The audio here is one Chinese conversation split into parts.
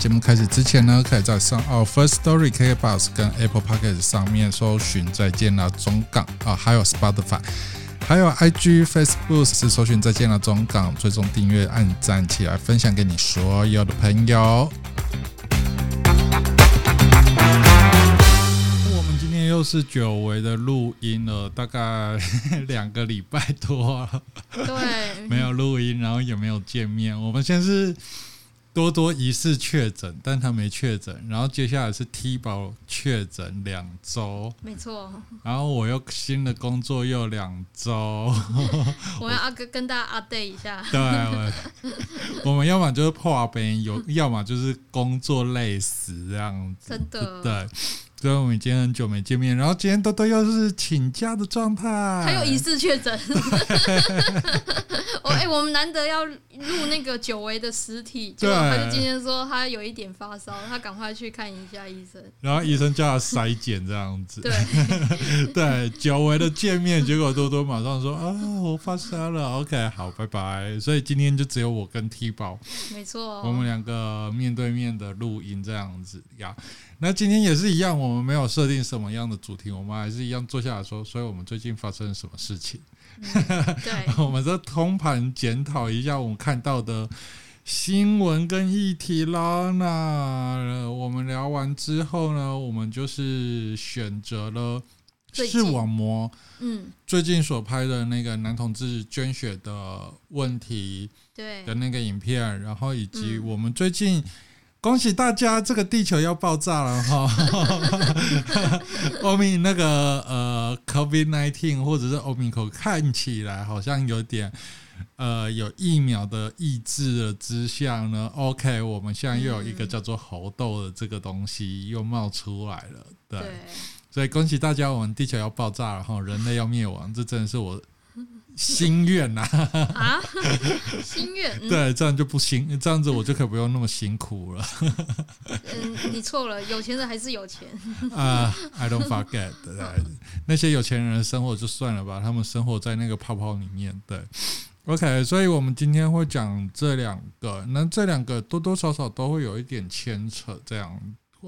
节目开始之前呢，可以在上哦 First Story KKBOX 跟 Apple Podcast 上面搜寻“再见了中港”啊，还有 Spotify，还有 IG Facebook 是搜寻“再见了中港”，最终订阅、按赞起来，分享给你所有的朋友。我们今天又是久违的录音了，大概 两个礼拜多了，对，没有录音，然后也没有见面。我们先是。多多疑似确诊，但他没确诊。然后接下来是 T 宝确诊两周，没错。然后我又新的工作又两周，我要阿哥跟大家 update 一下。对，我们要么就是破病，有要么就是工作累死这样子。真的，对。所以我们今天很久没见面，然后今天多多又是请假的状态，还有疑似确诊。我 哎、欸，我们难得要录那个久违的实体，就他就今天说他有一点发烧，他赶快去看一下医生。然后医生叫他筛检这样子。对 对，久违的见面，结果多多马上说啊，我发烧了。OK，好，拜拜。所以今天就只有我跟 T 宝，没错，我们两个面对面的录音这样子呀。那今天也是一样，我们没有设定什么样的主题，我们还是一样坐下来说，所以我们最近发生了什么事情？嗯、对，我们这通盘检讨一下我们看到的新闻跟议题啦。那我们聊完之后呢，我们就是选择了视网膜，嗯，最近所拍的那个男同志捐血的问题，对的那个影片，然后以及我们最近。恭喜大家，这个地球要爆炸了哈！欧米那个呃，COVID nineteen 或者是欧米克看起来好像有点呃有疫苗的抑制的之下呢。OK，我们现在又有一个叫做猴痘的这个东西又冒出来了，对，对所以恭喜大家，我们地球要爆炸了哈，人类要灭亡，这真的是我。心愿呐啊，心愿、嗯、对，这样就不辛，这样子我就可以不用那么辛苦了。嗯，你错了，有钱人还是有钱啊。Uh, I don't forget，对，那些有钱人的生活就算了吧，他们生活在那个泡泡里面。对，OK，所以我们今天会讲这两个，那这两个多多少少都会有一点牵扯，这样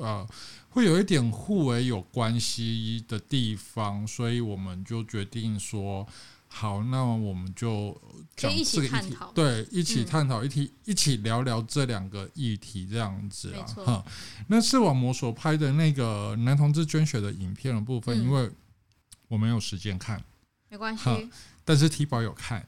啊，uh, 会有一点互为有关系的地方，所以我们就决定说。好，那我们就讲这个议题，对，一起探讨，一起一起聊聊这两个议题，这样子啊。哈，那视网膜所拍的那个男同志捐血的影片的部分，嗯、因为我没有时间看，没关系。但是 T 宝有看，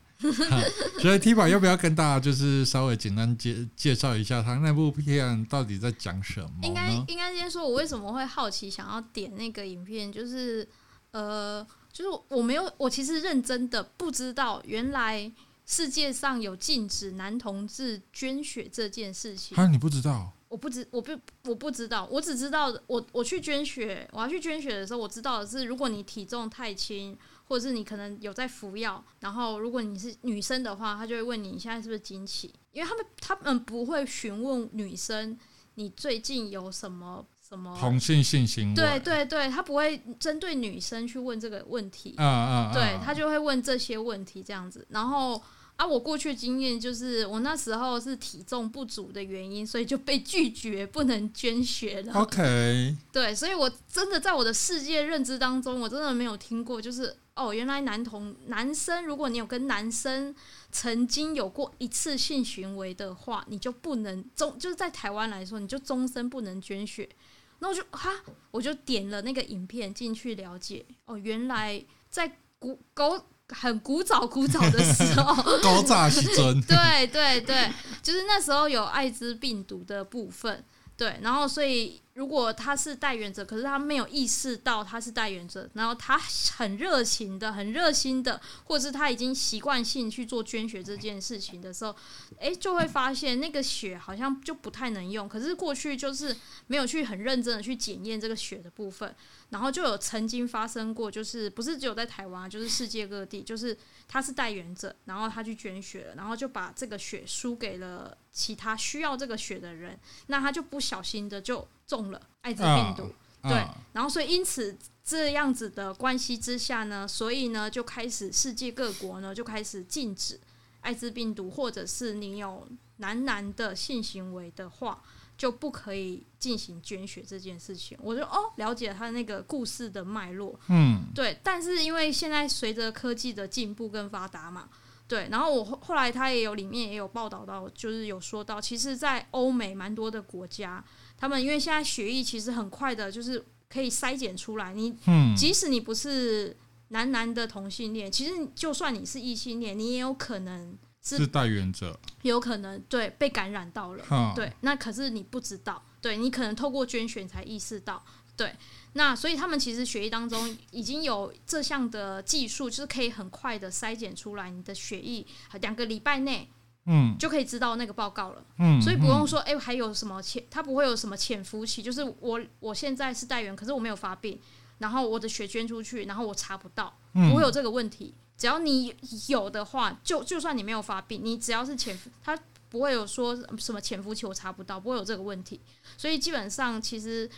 所以 T 宝要不要跟大家就是稍微简单介介绍一下他那部片到底在讲什么？应该应该先说，我为什么会好奇想要点那个影片，就是呃。就是我没有，我其实认真的不知道，原来世界上有禁止男同志捐血这件事情。啊，你不知道？我不知，我不，我不知道。我只知道，我我去捐血，我要去捐血的时候，我知道的是，如果你体重太轻，或者是你可能有在服药，然后如果你是女生的话，他就会问你，你现在是不是经期？因为他们他们不会询问女生你最近有什么。什么同性性行为？对对对，他不会针对女生去问这个问题，啊啊啊、对他就会问这些问题这样子。然后啊，我过去经验就是，我那时候是体重不足的原因，所以就被拒绝不能捐血了。OK，对，所以我真的在我的世界认知当中，我真的没有听过，就是哦，原来男同男生，如果你有跟男生曾经有过一次性行为的话，你就不能终，就是在台湾来说，你就终身不能捐血。那我就哈，我就点了那个影片进去了解哦，原来在古狗很古早古早的时候，高炸时阵，对对对，就是那时候有艾滋病毒的部分，对，然后所以。如果他是代原者，可是他没有意识到他是代原者，然后他很热情的、很热心的，或者是他已经习惯性去做捐血这件事情的时候，诶，就会发现那个血好像就不太能用。可是过去就是没有去很认真的去检验这个血的部分，然后就有曾经发生过，就是不是只有在台湾，就是世界各地，就是他是代言者，然后他去捐血了，然后就把这个血输给了其他需要这个血的人，那他就不小心的就。中了艾滋病毒，啊、对，啊、然后所以因此这样子的关系之下呢，所以呢就开始世界各国呢就开始禁止艾滋病毒，或者是你有男男的性行为的话，就不可以进行捐血这件事情。我就哦，了解他那个故事的脉络，嗯，对。但是因为现在随着科技的进步跟发达嘛，对。然后我后后来他也有里面也有报道到，就是有说到，其实，在欧美蛮多的国家，他们因为现在血液其实很快的，就是可以筛检出来，你即使你不是男男的同性恋，其实就算你是异性恋，你也有可能。是带原者，有可能对被感染到了，哦、对，那可是你不知道，对你可能透过捐血才意识到，对，那所以他们其实血液当中已经有这项的技术，就是可以很快的筛检出来你的血液，两个礼拜内，嗯，就可以知道那个报告了，嗯，所以不用说，哎、欸，还有什么潜，它不会有什么潜伏期，就是我我现在是带原，可是我没有发病，然后我的血捐出去，然后我查不到，不会有这个问题。只要你有的话，就就算你没有发病，你只要是潜伏，它不会有说什么潜伏期我查不到，不会有这个问题。所以基本上其实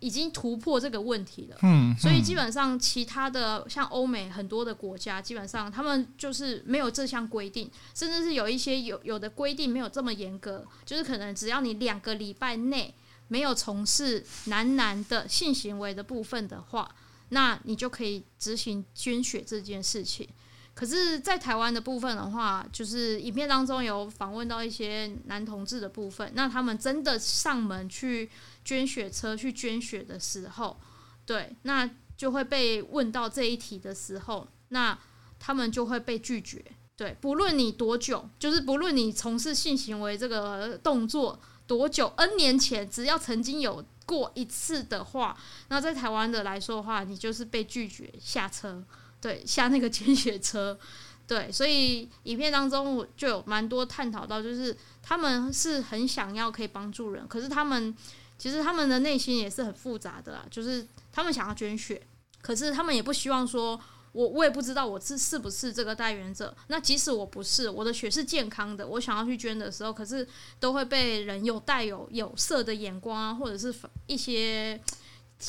已经突破这个问题了。嗯，所以基本上其他的像欧美很多的国家，基本上他们就是没有这项规定，甚至是有一些有有的规定没有这么严格，就是可能只要你两个礼拜内没有从事男男的性行为的部分的话。那你就可以执行捐血这件事情。可是，在台湾的部分的话，就是影片当中有访问到一些男同志的部分，那他们真的上门去捐血车去捐血的时候，对，那就会被问到这一题的时候，那他们就会被拒绝。对，不论你多久，就是不论你从事性行为这个动作多久，N 年前，只要曾经有。过一次的话，那在台湾的来说的话，你就是被拒绝下车，对，下那个捐血车，对，所以影片当中就有蛮多探讨到，就是他们是很想要可以帮助人，可是他们其实他们的内心也是很复杂的啦，就是他们想要捐血，可是他们也不希望说。我我也不知道我是是不是这个代言者。那即使我不是，我的血是健康的，我想要去捐的时候，可是都会被人有带有有色的眼光啊，或者是一些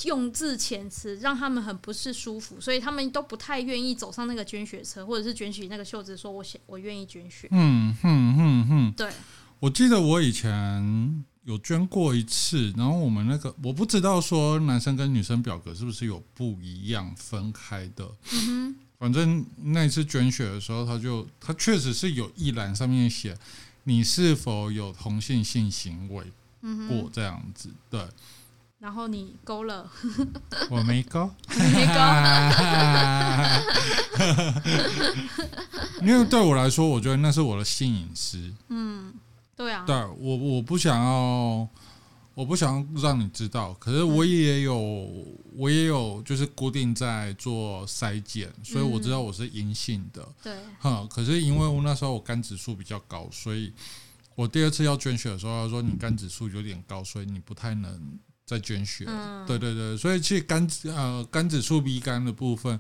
用字遣词，让他们很不是舒服，所以他们都不太愿意走上那个捐血车，或者是卷起那个袖子，说我想我愿意捐血。嗯哼哼哼，对，我记得我以前。有捐过一次，然后我们那个我不知道说男生跟女生表格是不是有不一样分开的。反正那一次捐血的时候，他就他确实是有一栏上面写你是否有同性性行为过这样子，对。然后你勾了，我没勾，没勾。因为对我来说，我觉得那是我的性隐私。嗯。对啊，对我我不想要，我不想让你知道。可是我也有，嗯、我也有，就是固定在做筛检，所以我知道我是阴性的。对，哈。可是因为我那时候我肝指数比较高，所以我第二次要捐血的时候，他说你肝指数有点高，所以你不太能再捐血。嗯、对对对，所以其实肝呃肝指数 B 肝的部分。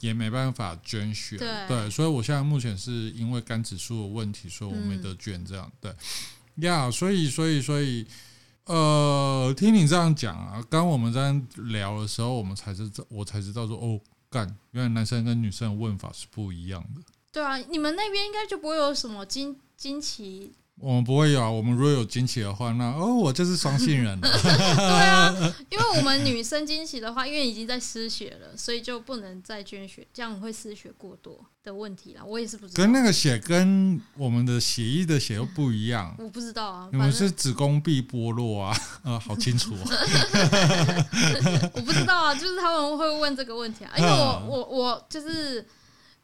也没办法捐血，对，对，所以我现在目前是因为肝指数的问题，所以我没得捐，这样、嗯、对呀，所以所以所以，呃，听你这样讲啊，刚我们在聊的时候，我们才知道，我才知道说，哦，干，原来男生跟女生的问法是不一样的。对啊，你们那边应该就不会有什么惊惊奇。我们不会有啊，我们如果有惊喜的话，那哦，我就是双性人了。对啊，因为我们女生惊喜的话，因为已经在失血了，所以就不能再捐血，这样会失血过多的问题啦。我也是不知道。跟那个血跟我们的血液的血又不一样。我不知道啊，你们是子宫壁剥落啊？呃，好清楚啊。我不知道啊，就是他们会问这个问题啊，因为我我我就是。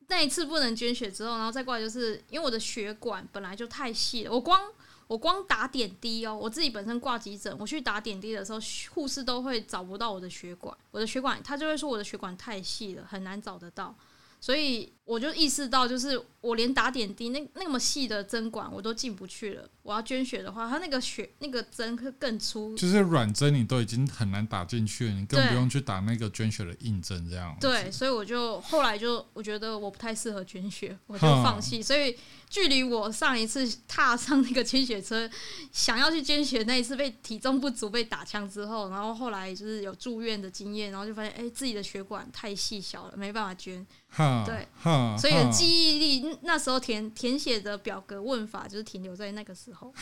那一次不能捐血之后，然后再过来，就是因为我的血管本来就太细了，我光我光打点滴哦，我自己本身挂急诊，我去打点滴的时候，护士都会找不到我的血管，我的血管他就会说我的血管太细了，很难找得到，所以我就意识到，就是我连打点滴那那么细的针管我都进不去了。我要捐血的话，它那个血那个针会更粗，就是软针你都已经很难打进去了，你更不用去打那个捐血的硬针这样。对，所以我就后来就我觉得我不太适合捐血，我就放弃。所以距离我上一次踏上那个捐血车，想要去捐血那一次被体重不足被打枪之后，然后后来就是有住院的经验，然后就发现哎、欸、自己的血管太细小了，没办法捐。对，所以记忆力那时候填填写的表格问法就是停留在那个时候。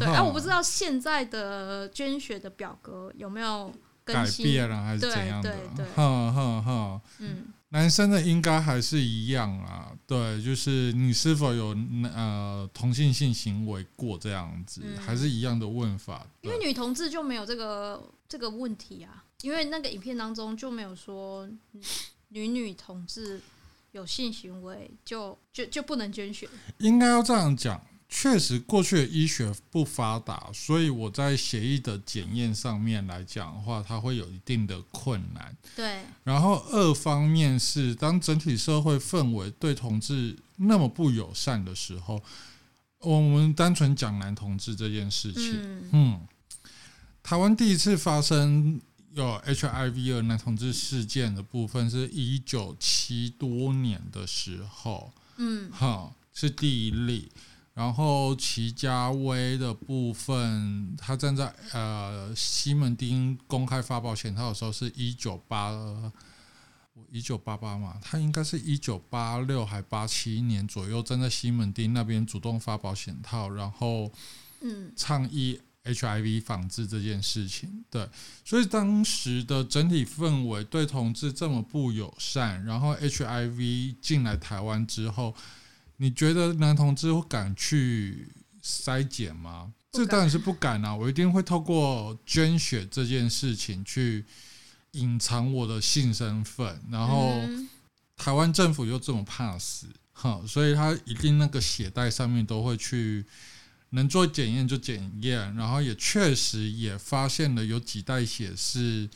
对，啊，我不知道现在的捐血的表格有没有更新改变了还是怎样的？对对对，哈哈哈，嗯。男生的应该还是一样啊，对，就是你是否有呃同性性行为过这样子，嗯、还是一样的问法。因为女同志就没有这个这个问题啊，因为那个影片当中就没有说 女女同志有性行为就就就不能捐血。应该要这样讲。确实，过去的医学不发达，所以我在血液的检验上面来讲的话，它会有一定的困难。对。然后二方面是，当整体社会氛围对同志那么不友善的时候，我们单纯讲男同志这件事情，嗯，嗯，台湾第一次发生有 HIV 二男同志事件的部分，是一九七多年的时候，嗯，哈，是第一例。然后齐家威的部分，他站在呃西门町公开发保险套的时候，是一九八一九八八嘛，他应该是一九八六还八七年左右，站在西门町那边主动发保险套，然后嗯倡议 HIV 防治这件事情。对，所以当时的整体氛围对同志这么不友善，然后 HIV 进来台湾之后。你觉得男同志会敢去筛检吗？这当然是不敢啊！我一定会透过捐血这件事情去隐藏我的性身份，然后台湾政府又这么怕死，哈，所以他一定那个血袋上面都会去能做检验就检验，然后也确实也发现了有几袋血是。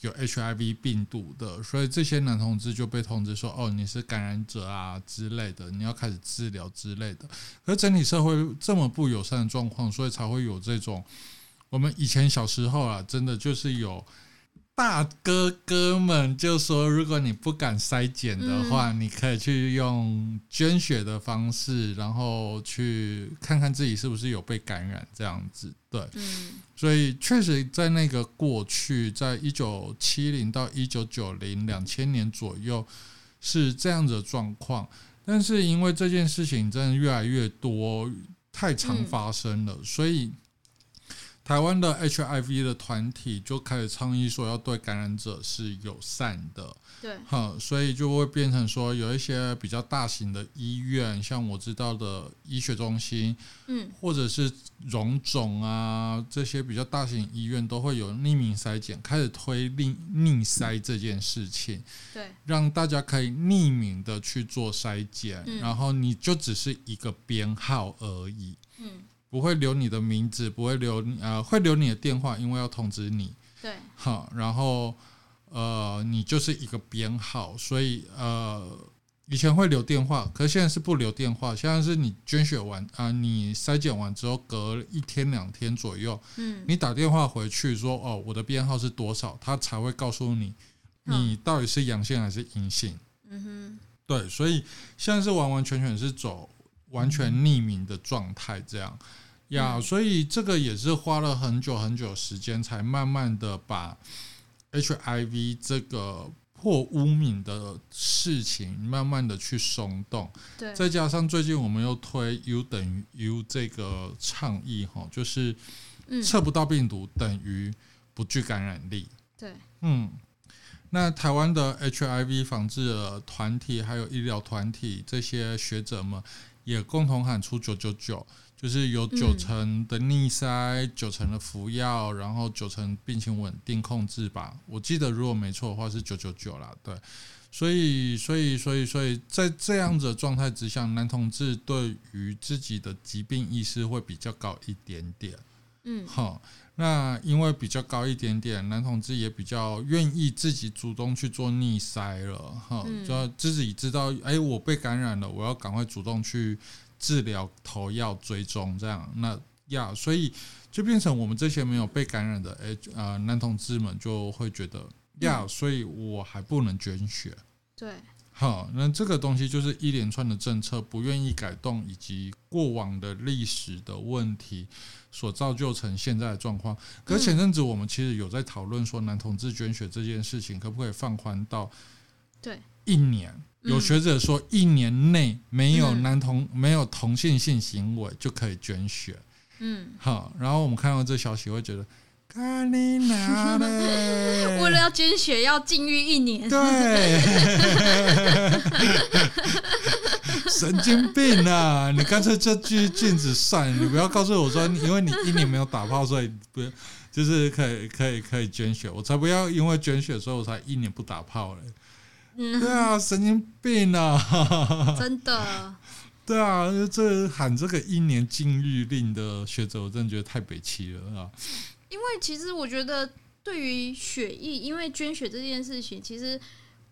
有 HIV 病毒的，所以这些男同志就被通知说：“哦，你是感染者啊之类的，你要开始治疗之类的。”可是整体社会这么不友善的状况，所以才会有这种我们以前小时候啊，真的就是有。大哥哥们就说：“如果你不敢筛检的话，嗯、你可以去用捐血的方式，然后去看看自己是不是有被感染这样子。”对，嗯、所以确实在那个过去，在一九七零到一九九零两千年左右是这样子的状况，但是因为这件事情真的越来越多，太常发生了，嗯、所以。台湾的 HIV 的团体就开始倡议说，要对感染者是友善的。对，哈，所以就会变成说，有一些比较大型的医院，像我知道的医学中心，嗯，或者是荣总啊，这些比较大型医院都会有匿名筛检，开始推匿匿筛这件事情。对，让大家可以匿名的去做筛检，嗯，然后你就只是一个编号而已。嗯。不会留你的名字，不会留呃，会留你的电话，因为要通知你。对，好，然后呃，你就是一个编号，所以呃，以前会留电话，可是现在是不留电话。现在是你捐血完啊、呃，你筛检完之后，隔一天两天左右，嗯，你打电话回去说哦，我的编号是多少，他才会告诉你你到底是阳性还是阴性。嗯哼，对，所以现在是完完全全是走。完全匿名的状态，这样呀，嗯、所以这个也是花了很久很久时间，才慢慢的把 HIV 这个破污名的事情，慢慢的去松动。对，再加上最近我们又推 U 等于 U 这个倡议，哈，就是测不到病毒等于不具感染力。对，嗯，那台湾的 HIV 防治的团体，还有医疗团体这些学者们。也共同喊出九九九，就是有九成的逆筛，九成的服药，然后九成病情稳定控制吧。我记得如果没错的话是九九九啦，对。所以，所以，所以，所以在这样子的状态之下，男同志对于自己的疾病意识会比较高一点点。嗯，好。那因为比较高一点点，男同志也比较愿意自己主动去做逆筛了，哈，就要自己知道，哎，我被感染了，我要赶快主动去治疗、投药、追踪，这样，那呀，所以就变成我们这些没有被感染的，哎，呃，男同志们就会觉得呀，所以我还不能捐血，对。好，那这个东西就是一连串的政策不愿意改动，以及过往的历史的问题所造就成现在的状况。可是前阵子我们其实有在讨论说，男同志捐血这件事情可不可以放宽到对一年？有学者说一年内没有男同、嗯、没有同性性行为就可以捐血。嗯，好，然后我们看到这消息会觉得，为了要捐血要禁欲一年，对，神经病啊！你干脆就继续禁止算，你不要告诉我说，因为你一年没有打炮，所以不就是可以可以可以捐血，我才不要因为捐血所以我才一年不打炮嘞。嗯，对啊，神经病啊！真的。对啊，这喊这个一年禁欲令的学者，我真的觉得太北七了啊！因为其实我觉得，对于血液，因为捐血这件事情，其实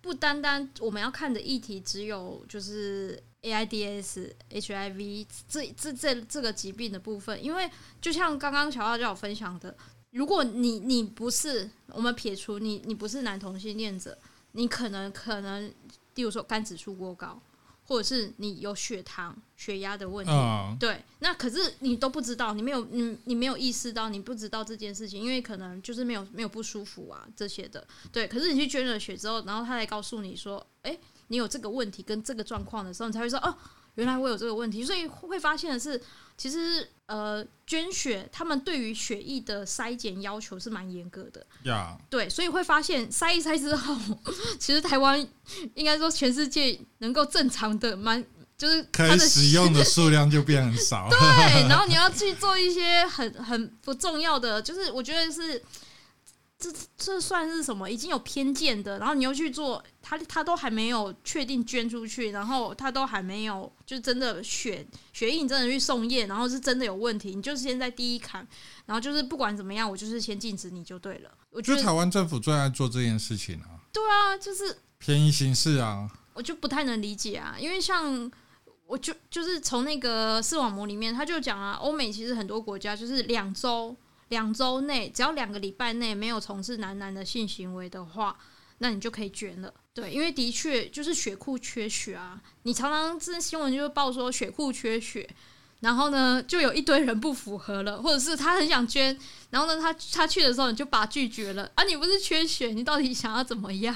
不单单我们要看的议题只有就是 AIDS、HIV 这这这这个疾病的部分。因为就像刚刚小奥教我分享的，如果你你不是我们撇除你你不是男同性恋者，你可能可能，例如说肝指数过高。或者是你有血糖、血压的问题，嗯、对，那可是你都不知道，你没有，你你没有意识到，你不知道这件事情，因为可能就是没有没有不舒服啊这些的，对。可是你去捐了血之后，然后他来告诉你说，哎、欸，你有这个问题跟这个状况的时候，你才会说，哦。原来我有这个问题，所以会发现的是，其实呃，捐血他们对于血液的筛检要求是蛮严格的。对，所以会发现筛一筛之后，其实台湾应该说全世界能够正常的蛮就是可以使用的数量就变很少。对，然后你要去做一些很很不重要的，就是我觉得是。这这算是什么？已经有偏见的，然后你又去做，他他都还没有确定捐出去，然后他都还没有就真的选血液真的去送验，然后是真的有问题，你就是先在第一坎，然后就是不管怎么样，我就是先禁止你就对了。我觉得台湾政府最爱做这件事情啊。对啊，就是便宜行事啊。我就不太能理解啊，因为像我就就是从那个视网膜里面，他就讲啊，欧美其实很多国家就是两周。两周内，只要两个礼拜内没有从事男男的性行为的话，那你就可以捐了。对，因为的确就是血库缺血啊。你常常这新闻就会报说血库缺血。然后呢，就有一堆人不符合了，或者是他很想捐，然后呢，他他去的时候你就把他拒绝了啊！你不是缺血，你到底想要怎么样？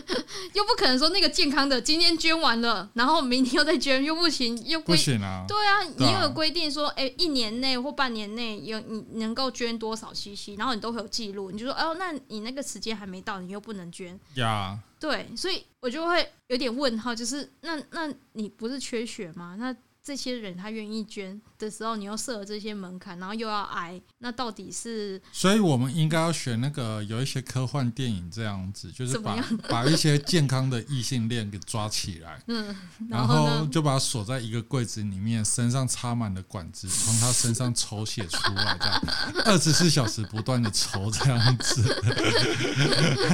又不可能说那个健康的今天捐完了，然后明天又再捐，又不行，又不行啊！对啊，你有规定说，哎，一年内或半年内有你能够捐多少 CC，然后你都会有记录，你就说，哦，那你那个时间还没到，你又不能捐呀？对，所以我就会有点问号，就是那那你不是缺血吗？那这些人他愿意捐的时候，你又设了这些门槛，然后又要挨，那到底是？所以我们应该要选那个有一些科幻电影这样子，就是把 把一些健康的异性恋给抓起来，嗯，然后，然后就把他锁在一个柜子里面，身上插满了管子，从他身上抽血出来，这样 二十四小时不断的抽这样子，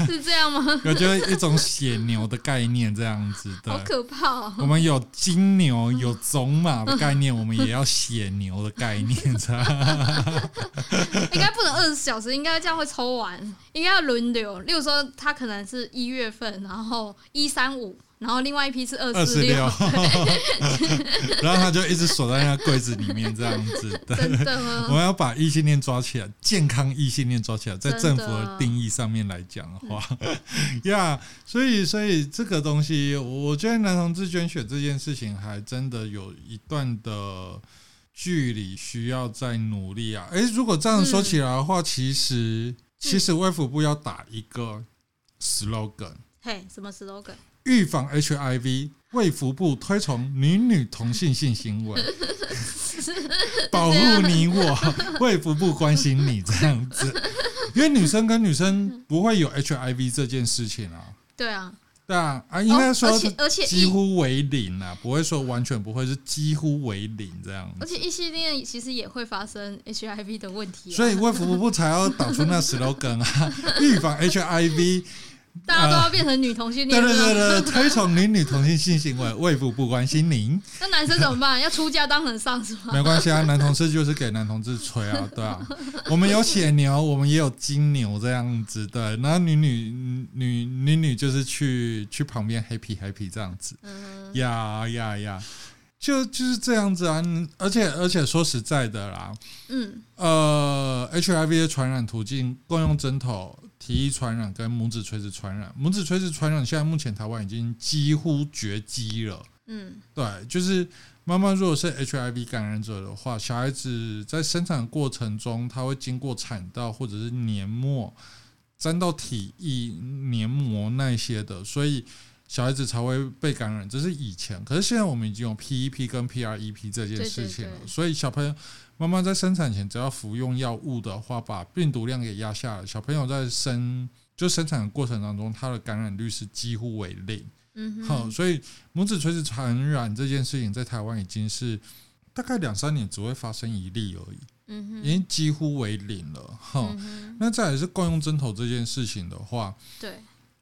是这样吗？我觉得一种血牛的概念这样子的，好可怕哦。我们有金牛，有种。马的概念，我们也要写牛的概念，知道 应该不能二十四小时，应该这样会抽完，应该要轮流。例如说，他可能是一月份，然后一三五，然后另外一批是二四六，然后他就一直锁在那个柜子里面，这样子。真的？我们要把异性恋抓起来，健康异性恋抓起来，在政府的定义上面来讲的话，呀所以所以这个东西，我觉得男同志捐血这件事情，还真的有一段的距离需要再努力啊。诶，如果这样说起来的话，嗯、其实其实卫福部要打一个 slogan，嘿，什么 slogan？预防 HIV，卫福部推崇女女同性性行为，保护你我，卫福部关心你这样子，因为女生跟女生不会有 HIV 这件事情啊。对啊，对啊，啊，应该说而且几乎为零啊，不会说完全不会，是几乎为零这样。而且异性恋其实也会发生 HIV 的问题，所以卫福部才要打出那 slogan 啊，预防 HIV。大家都要变成女同性恋，对对对对，推崇女女同性性行为，卫福不关心您。那男生怎么办？要出家当和尚是吗？没关系啊，男同事就是给男同志吹啊，对啊。我们有血牛，我们也有金牛这样子，对。然后女女女女女就是去去旁边 happy happy 这样子，呀呀呀就就是这样子啊，而且而且说实在的啦，嗯，呃，HIV 的传染途径共用针头、体液传染跟母子垂直传染，母子垂直传染现在目前台湾已经几乎绝迹了。嗯，对，就是妈妈如果是 HIV 感染者的话，小孩子在生产过程中，他会经过产道或者是黏膜沾到体液、黏膜那些的，所以。小孩子才会被感染，这是以前。可是现在我们已经有 PEP 跟 PREP 这件事情了，对对对，所以小朋友妈妈在生产前只要服用药物的话，把病毒量给压下来，小朋友在生就生产的过程当中，他的感染率是几乎为零。嗯，好，所以母子垂直传染这件事情在台湾已经是大概两三年只会发生一例而已。嗯哼，已经几乎为零了。哈，那再来是共用针头这件事情的话，对。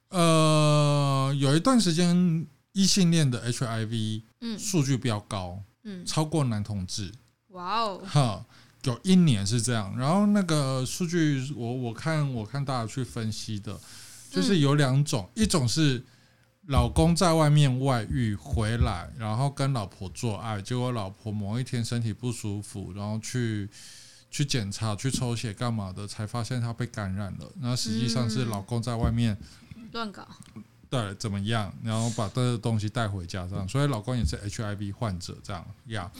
呃，有一段时间异性恋的 HIV 数据比较高，嗯，超过男同志。哇哦，哈，有一年是这样。然后那个数据，我我看我看大家去分析的，就是有两种，一种是老公在外面外遇回来，然后跟老婆做爱，结果老婆某一天身体不舒服，然后去去检查、去抽血干嘛的，才发现他被感染了。那实际上是老公在外面。乱搞，对，怎么样？然后把这个东西带回家，这样，所以老公也是 HIV 患者，这样呀。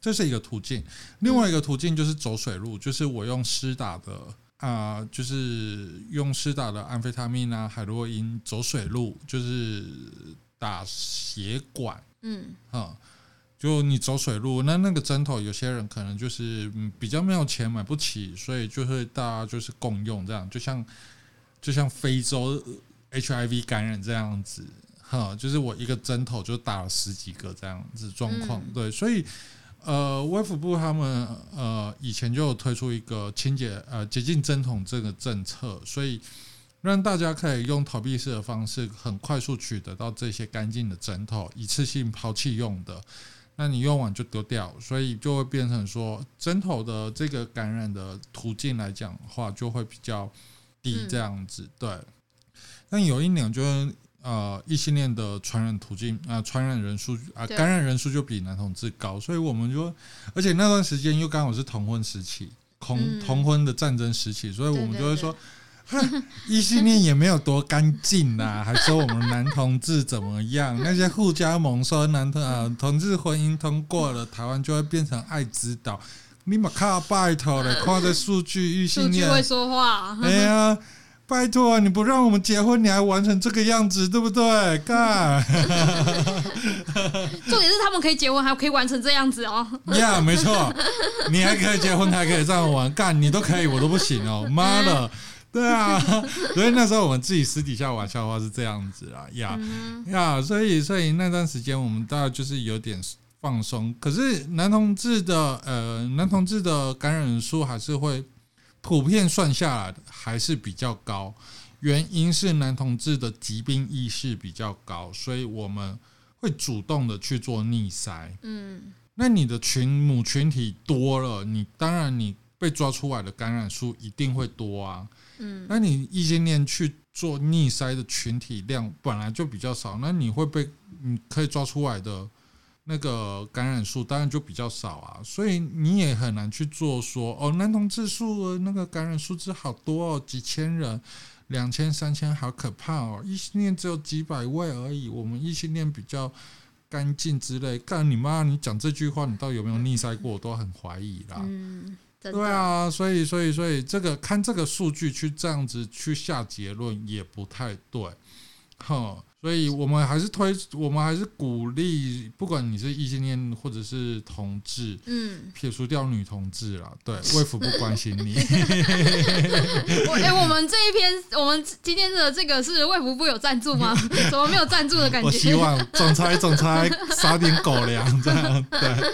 这是一个途径，另外一个途径就是走水路，就是我用施打的啊、呃，就是用施打的安非他命啊、海洛因走水路，就是打血管。嗯，啊，就你走水路，那那个针头，有些人可能就是嗯比较没有钱买不起，所以就是大家就是共用这样，就像。就像非洲 HIV 感染这样子，哈，就是我一个针头就打了十几个这样子状况，嗯、对，所以呃，卫福部他们呃以前就有推出一个清洁呃洁净针筒这个政策，所以让大家可以用投币式的方式很快速取得到这些干净的针头，一次性抛弃用的，那你用完就丢掉，所以就会变成说针头的这个感染的途径来讲的话，就会比较。低这样子，对。但有一年，就是呃，异性恋的传染途径啊，传染人数啊，感染人数就比男同志高，所以我们就，而且那段时间又刚好是同婚时期，同同婚的战争时期，所以我们就会说，哼，异性恋也没有多干净呐，还说我们男同志怎么样？那些互加盟说男同啊同志婚姻通过了，台湾就会变成爱之岛。你妈靠拜托了，看这数据，异性恋会说话。哎呀，拜托，你不让我们结婚，你还玩成这个样子，对不对？干。重点是他们可以结婚，还可以玩成这样子哦。呀，yeah, 没错，你还可以结婚，还可以这样玩，干你都可以，我都不行哦。妈的，对啊。所以那时候我们自己私底下玩笑话是这样子啊，呀呀，所以所以那段时间我们大概就是有点。放松，可是男同志的呃，男同志的感染人数还是会普遍算下来的还是比较高，原因是男同志的疾病意识比较高，所以我们会主动的去做逆筛。嗯，那你的群母群体多了，你当然你被抓出来的感染数一定会多啊。嗯，那你异性恋去做逆筛的群体量本来就比较少，那你会被你可以抓出来的。那个感染数当然就比较少啊，所以你也很难去做说哦，男同志数那个感染数字好多哦，几千人、两千、三千，好可怕哦。异性恋只有几百位而已，我们异性恋比较干净之类。干你妈！你讲这句话，你到底有没有逆塞过？我都很怀疑啦。嗯，对啊，所以所以所以这个看这个数据去这样子去下结论也不太对，哼。所以我们还是推，我们还是鼓励，不管你是异性恋或者是同志，嗯，撇除掉女同志啦，对，卫福不关心你。我哎、欸，我们这一篇，我们今天的这个是卫福部有赞助吗？怎么没有赞助的感觉？我希望总裁总裁撒点狗粮这样，对，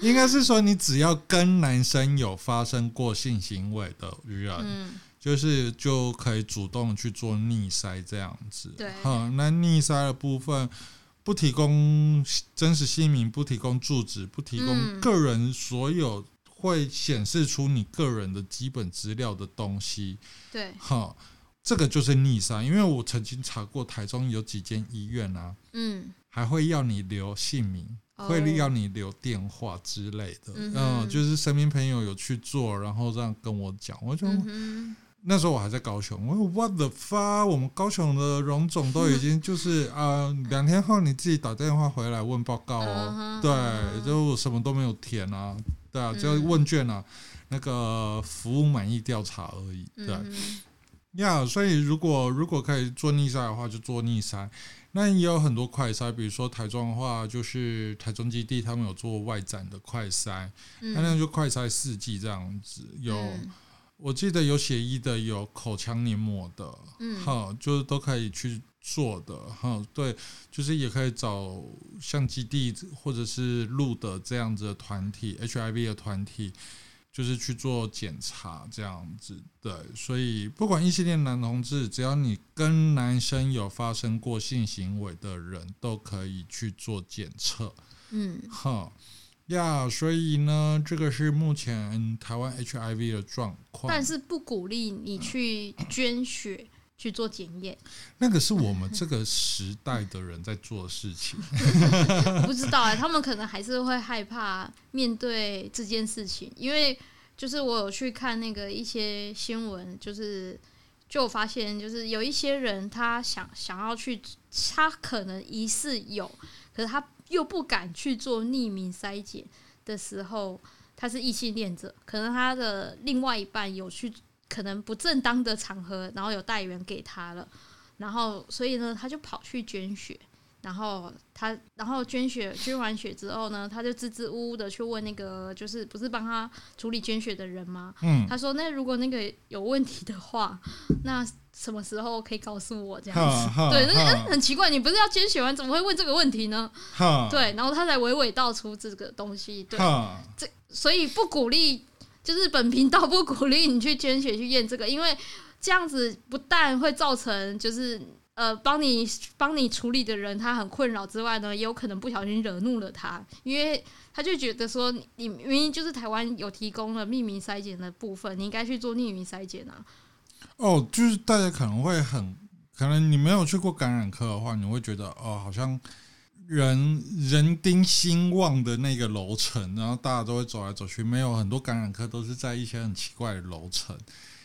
应该是说你只要跟男生有发生过性行为的人，嗯。就是就可以主动去做逆筛这样子，对，好，那逆筛的部分不提供真实姓名，不提供住址，不提供个人所有会显示出你个人的基本资料的东西，对，好，这个就是逆筛，因为我曾经查过台中有几间医院啊，嗯。还会要你留姓名，哦、会要你留电话之类的。嗯，嗯，就是身边朋友有去做，然后这样跟我讲，我就。嗯那时候我还在高雄，我说 What the fuck？我们高雄的荣总都已经就是 啊，两天后你自己打电话回来问报告哦。对，就什么都没有填啊，对啊，就问卷啊，那个服务满意调查而已。对，呀，所以如果如果可以做逆筛的话，就做逆筛。那也有很多快筛，比如说台中的话，就是台中基地他们有做外展的快筛，那那就快筛四季这样子有。我记得有血液的，有口腔黏膜的，嗯，好，就是都可以去做的，哈，对，就是也可以找像基地或者是路的这样子的团体，HIV 的团体，就是去做检查这样子，对，所以不管异性恋男同志，只要你跟男生有发生过性行为的人，都可以去做检测，嗯，好。呀，yeah, 所以呢，这个是目前台湾 HIV 的状况，但是不鼓励你去捐血去做检验。那个是我们这个时代的人在做的事情。不知道哎、欸，他们可能还是会害怕面对这件事情，因为就是我有去看那个一些新闻，就是就发现就是有一些人他想想要去，他可能疑似有，可是他。又不敢去做匿名筛检的时候，他是异性恋者，可能他的另外一半有去可能不正当的场合，然后有带源给他了，然后所以呢，他就跑去捐血。然后他，然后捐血，捐完血之后呢，他就支支吾吾的去问那个，就是不是帮他处理捐血的人吗？嗯，他说，那如果那个有问题的话，那什么时候可以告诉我这样子？对，那个很奇怪，你不是要捐血完，怎么会问这个问题呢？对，然后他才娓娓道出这个东西。对，这所以不鼓励，就是本频道不鼓励你去捐血去验这个，因为这样子不但会造成就是。呃，帮你帮你处理的人他很困扰之外呢，也有可能不小心惹怒了他，因为他就觉得说，你明明就是台湾有提供了匿名筛检的部分，你应该去做匿名筛检啊。哦，就是大家可能会很，可能你没有去过感染科的话，你会觉得哦，好像人人丁兴旺的那个楼层，然后大家都会走来走去，没有很多感染科都是在一些很奇怪的楼层。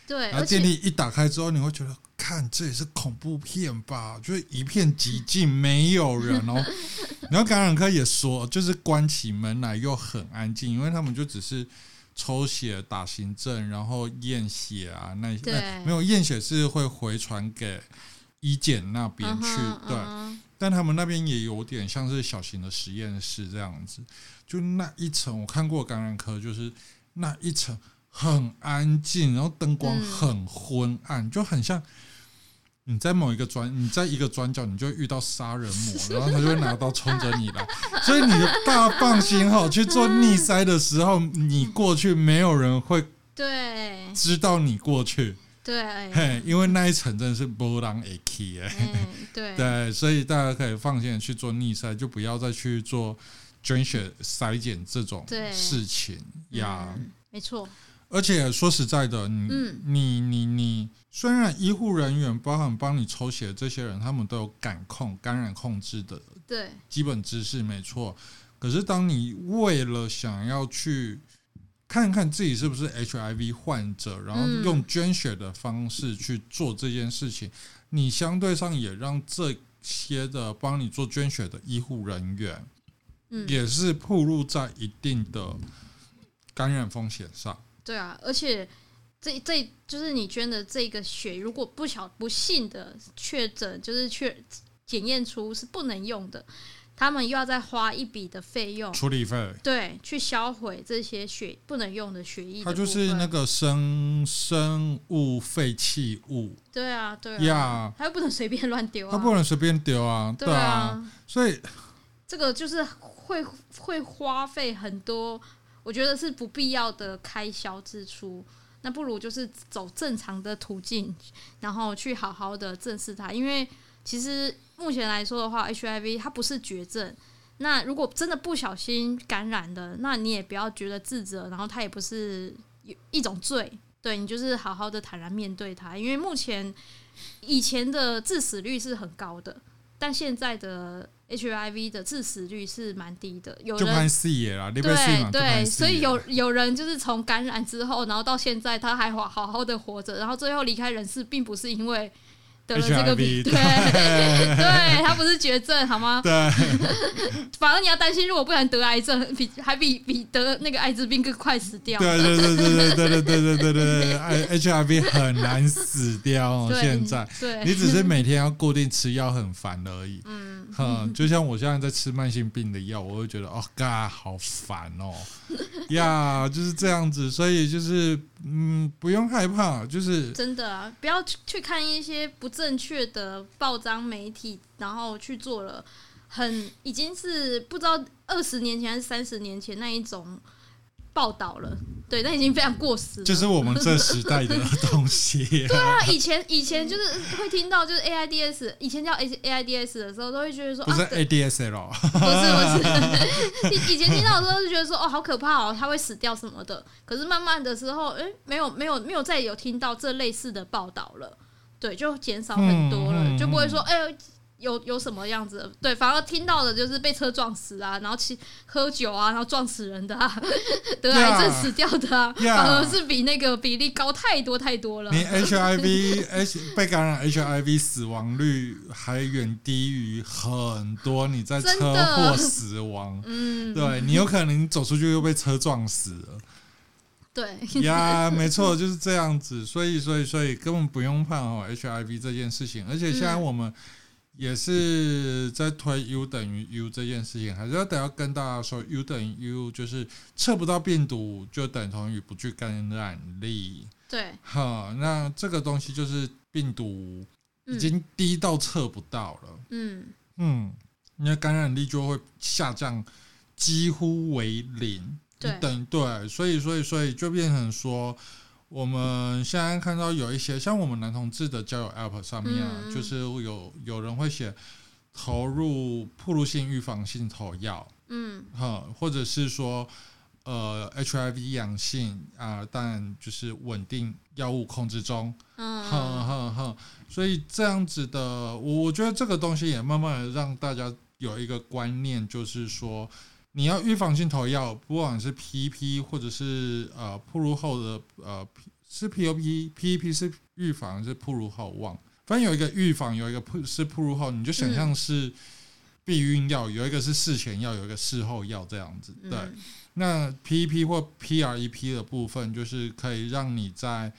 对，然后电梯一打开之后，你会觉得，看这也是恐怖片吧？就是一片寂静，没有人哦。然后感染科也说，就是关起门来又很安静，因为他们就只是抽血、打行政，然后验血啊，那些没有验血是会回传给医检那边去。Uh huh, 对，uh huh. 但他们那边也有点像是小型的实验室这样子。就那一层，我看过感染科，就是那一层。很安静，然后灯光很昏暗，嗯、就很像你在某一个转，你在一个转角，你就会遇到杀人魔，然后他就会拿刀冲着你来，所以你就大放心哈，去做逆塞的时候，你过去没有人会对。知道你过去，对，嘿，因为那一层真的是波浪 A K 哎，对。对，所以大家可以放心的去做逆筛，就不要再去做捐血筛检这种事情呀，嗯、没错。而且说实在的，你、嗯、你你你，虽然医护人员包含帮你抽血的这些人，他们都有感控感染控制的对基本知识没错。可是当你为了想要去看看自己是不是 HIV 患者，然后用捐血的方式去做这件事情，嗯、你相对上也让这些的帮你做捐血的医护人员，嗯、也是暴露在一定的感染风险上。对啊，而且这这就是你捐的这个血，如果不小不幸的确诊，就是确检验出是不能用的，他们又要再花一笔的费用处理费，对，去销毁这些血不能用的血液的。它就是那个生生物废弃物。对啊，对啊，它 Yeah, 又不能随便乱丢啊，它不能随便丢啊，对啊，对啊，所以这个就是会会花费很多。我觉得是不必要的开销支出，那不如就是走正常的途径，然后去好好的正视它。因为其实目前来说的话，HIV 它不是绝症。那如果真的不小心感染的，那你也不要觉得自责，然后它也不是一种罪，对，你就是好好的坦然面对它。因为目前以前的致死率是很高的，但现在的 HIV 的致死率是蛮低的，有人对对，所以有有人就是从感染之后，然后到现在他还好好好的活着，然后最后离开人世，并不是因为。得了这个病，对 对，他不是绝症，好吗？对，反而你要担心，如果不然得癌症，比还比比得那个艾滋病更快死掉。对对对对对对对对对对对，H I V 很难死掉 哦。现在，对，你只是每天要固定吃药，很烦而已。嗯，哼，就像我现在在吃慢性病的药，我会觉得哦嘎，好烦哦。呀，就是这样子，所以就是嗯，不用害怕，就是真的啊，不要去去看一些不。正确的报章媒体，然后去做了很已经是不知道二十年前还是三十年前那一种报道了，对，那已经非常过时了。就是我们这时代的东西。对啊，以前以前就是会听到就是 AIDS，以前叫 AIDS 的时候，都会觉得说不是 ADSL，、啊、不是不是，以前听到的时候就觉得说哦好可怕哦，他会死掉什么的。可是慢慢的时候，哎，没有没有没有再有听到这类似的报道了。对，就减少很多了，嗯嗯、就不会说，哎呦，有有什么样子？对，反而听到的就是被车撞死啊，然后去喝酒啊，然后撞死人的、啊，得癌症死掉的啊，yeah, 反而是比那个比例高太多太多了。你 HIV H 被感染 HIV 死亡率还远低于很多你在车祸死亡，嗯，对你有可能走出去又被车撞死了。对呀，没错，就是这样子，所以，所以，所以根本不用怕哦，HIV 这件事情。而且现在我们也是在推 U 等于 U 这件事情，还是要等要跟大家说，U 等于 U 就是测不到病毒就等同于不具感染力。对，哈，那这个东西就是病毒已经低到测不到了。嗯嗯，你的感染力就会下降，几乎为零。等对，所以所以所以就变成说，我们现在看到有一些像我们男同志的交友 App 上面啊，嗯、就是有有人会写投入暴露性预防性投药，嗯，哈，或者是说呃 HIV 阳性啊，但就是稳定药物控制中，嗯，哼哼哼，所以这样子的，我我觉得这个东西也慢慢的让大家有一个观念，就是说。你要预防性投药，不管是 PEP 或者是呃铺路后的呃是 POP，PEP 是预防是铺路后忘，反正有一个预防，有一个是铺路后，你就想象是避孕药，有一个是事前药，有一个事后药这样子。对，那 PEP 或 PREP 的部分，就是可以让你在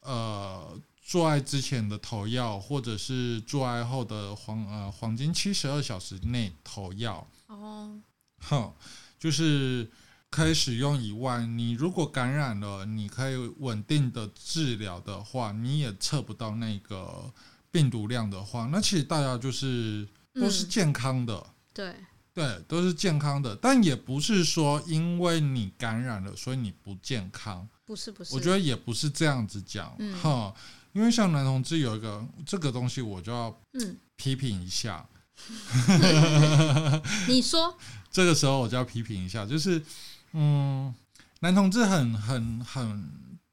呃做爱之前的投药，或者是做爱后的黄呃黄金七十二小时内投药。哦。哼，就是可以使用以外，你如果感染了，你可以稳定的治疗的话，你也测不到那个病毒量的话，那其实大家就是都是健康的，嗯、对。对，都是健康的，但也不是说因为你感染了，所以你不健康，不是不是，我觉得也不是这样子讲，嗯、哈，因为像男同志有一个这个东西，我就要嗯。批评一下，嗯、你说。这个时候我就要批评一下，就是，嗯，男同志很很很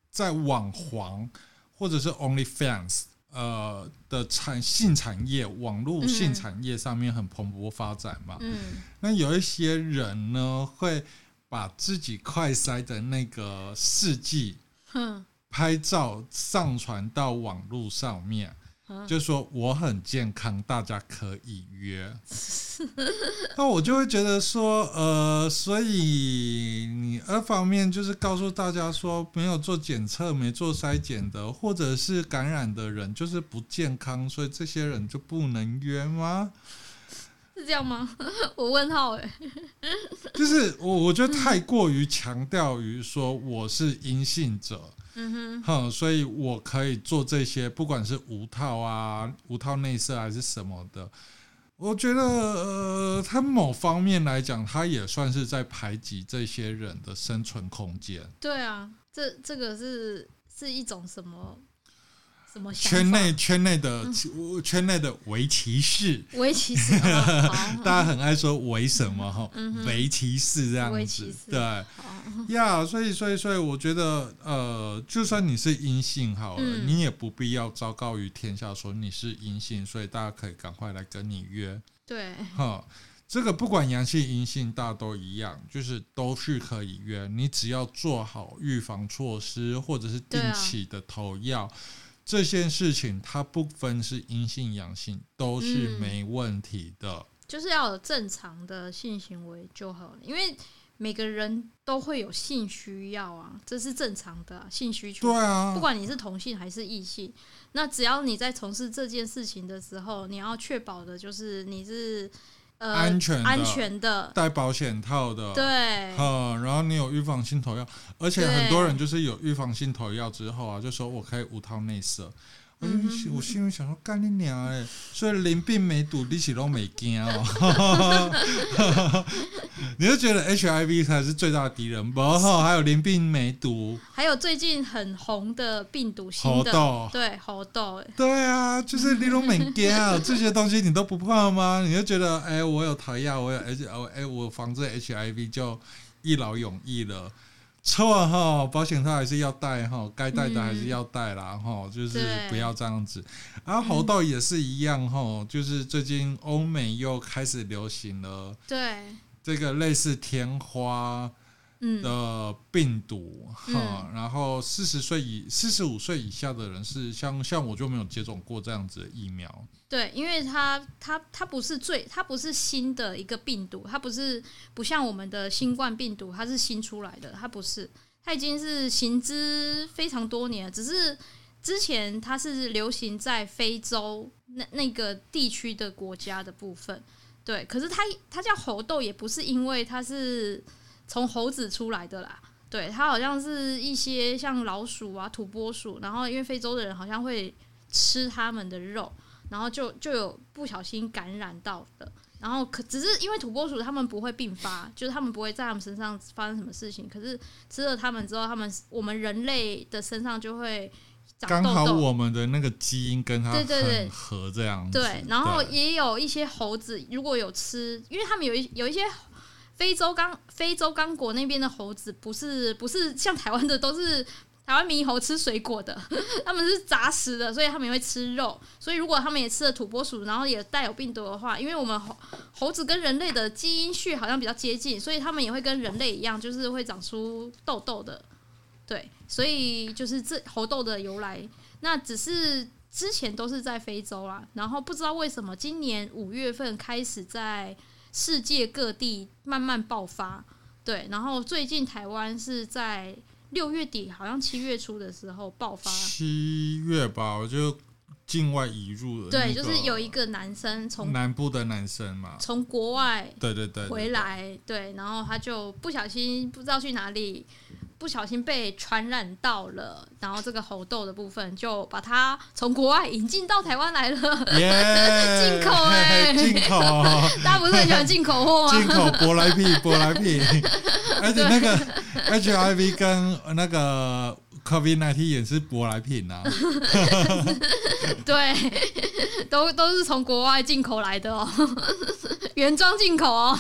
在网黄或者是 OnlyFans 呃的产性产业网络性产业上面很蓬勃发展嘛。嗯。那有一些人呢，会把自己快塞的那个事迹，嗯，拍照上传到网络上面。就说我很健康，大家可以约。那我就会觉得说，呃，所以你二方面就是告诉大家说，没有做检测、没做筛检的，或者是感染的人就是不健康，所以这些人就不能约吗？是这样吗？我问号哎，就是我我觉得太过于强调于说我是阴性者。嗯哼，所以我可以做这些，不管是无套啊、无套内射还是什么的，我觉得呃，他某方面来讲，他也算是在排挤这些人的生存空间。对啊，这这个是是一种什么？圈内圈内的圈内的围棋士，围棋士，大家很爱说围什么哈，围棋士这样子，对。呀，所以所以所以，我觉得呃，就算你是阴性好了，嗯、你也不必要昭告于天下说你是阴性，所以大家可以赶快来跟你约。对，哈，这个不管阳性阴性，大都一样，就是都是可以约。你只要做好预防措施，或者是定期的投药，啊、这件事情它不分是阴性阳性，都是没问题的。嗯、就是要有正常的性行为就好了，因为。每个人都会有性需要啊，这是正常的、啊、性需求。对啊，不管你是同性还是异性，那只要你在从事这件事情的时候，你要确保的就是你是呃安全的、安全的、戴保险套的。对，嗯，然后你有预防性投药，而且很多人就是有预防性投药之后啊，就说我可以无套内射。我我心里想说，干你娘嘞！所以淋病没毒，你起都没惊哦。你就觉得 HIV 才是最大的敌人，然后？还有淋病梅毒，还有最近很红的病毒新的，对猴痘，对啊，就是你都没惊，这些东西你都不怕吗？你就觉得，哎、欸，我有投药，我有 H，哎，我防治 HIV 就一劳永逸了。抽啊哈，保险套还是要戴哈，该戴的还是要戴啦哈，嗯、就是不要这样子。然后猴痘也是一样哈，嗯、就是最近欧美又开始流行了，对，这个类似天花的病毒哈，嗯、然后四十岁以四十五岁以下的人是像像我就没有接种过这样子的疫苗。对，因为它它它不是最，它不是新的一个病毒，它不是不像我们的新冠病毒，它是新出来的，它不是，它已经是行之非常多年，只是之前它是流行在非洲那那个地区的国家的部分，对，可是它它叫猴痘，也不是因为它是从猴子出来的啦，对，它好像是一些像老鼠啊、土拨鼠，然后因为非洲的人好像会吃它们的肉。然后就就有不小心感染到的，然后可只是因为土拨鼠他们不会并发，就是他们不会在他们身上发生什么事情。可是吃了他们之后，他们我们人类的身上就会长痘痘。刚好我们的那个基因跟它很合这样子。对，然后也有一些猴子如果有吃，因为他们有一有一些非洲刚非洲刚果那边的猴子，不是不是像台湾的都是。台湾猕猴吃水果的，他们是杂食的，所以他们也会吃肉。所以如果他们也吃了土拨鼠，然后也带有病毒的话，因为我们猴猴子跟人类的基因序好像比较接近，所以他们也会跟人类一样，就是会长出痘痘的。对，所以就是这猴痘的由来，那只是之前都是在非洲啦，然后不知道为什么今年五月份开始在世界各地慢慢爆发。对，然后最近台湾是在。六月底好像七月初的时候爆发，七月吧，我就境外移入了。对，就是有一个男生从南部的男生嘛，从国外对对对回来，对，然后他就不小心不知道去哪里。不小心被传染到了，然后这个猴痘的部分就把它从国外引进到台湾来了，进口哎、欸，进口，大家不是很喜欢进口货吗？进口舶来品，舶来品，而且那个 HIV 跟那个 COVID-19 也是舶来品呐、啊，对，都都是从国外进口来的哦，原装进口哦。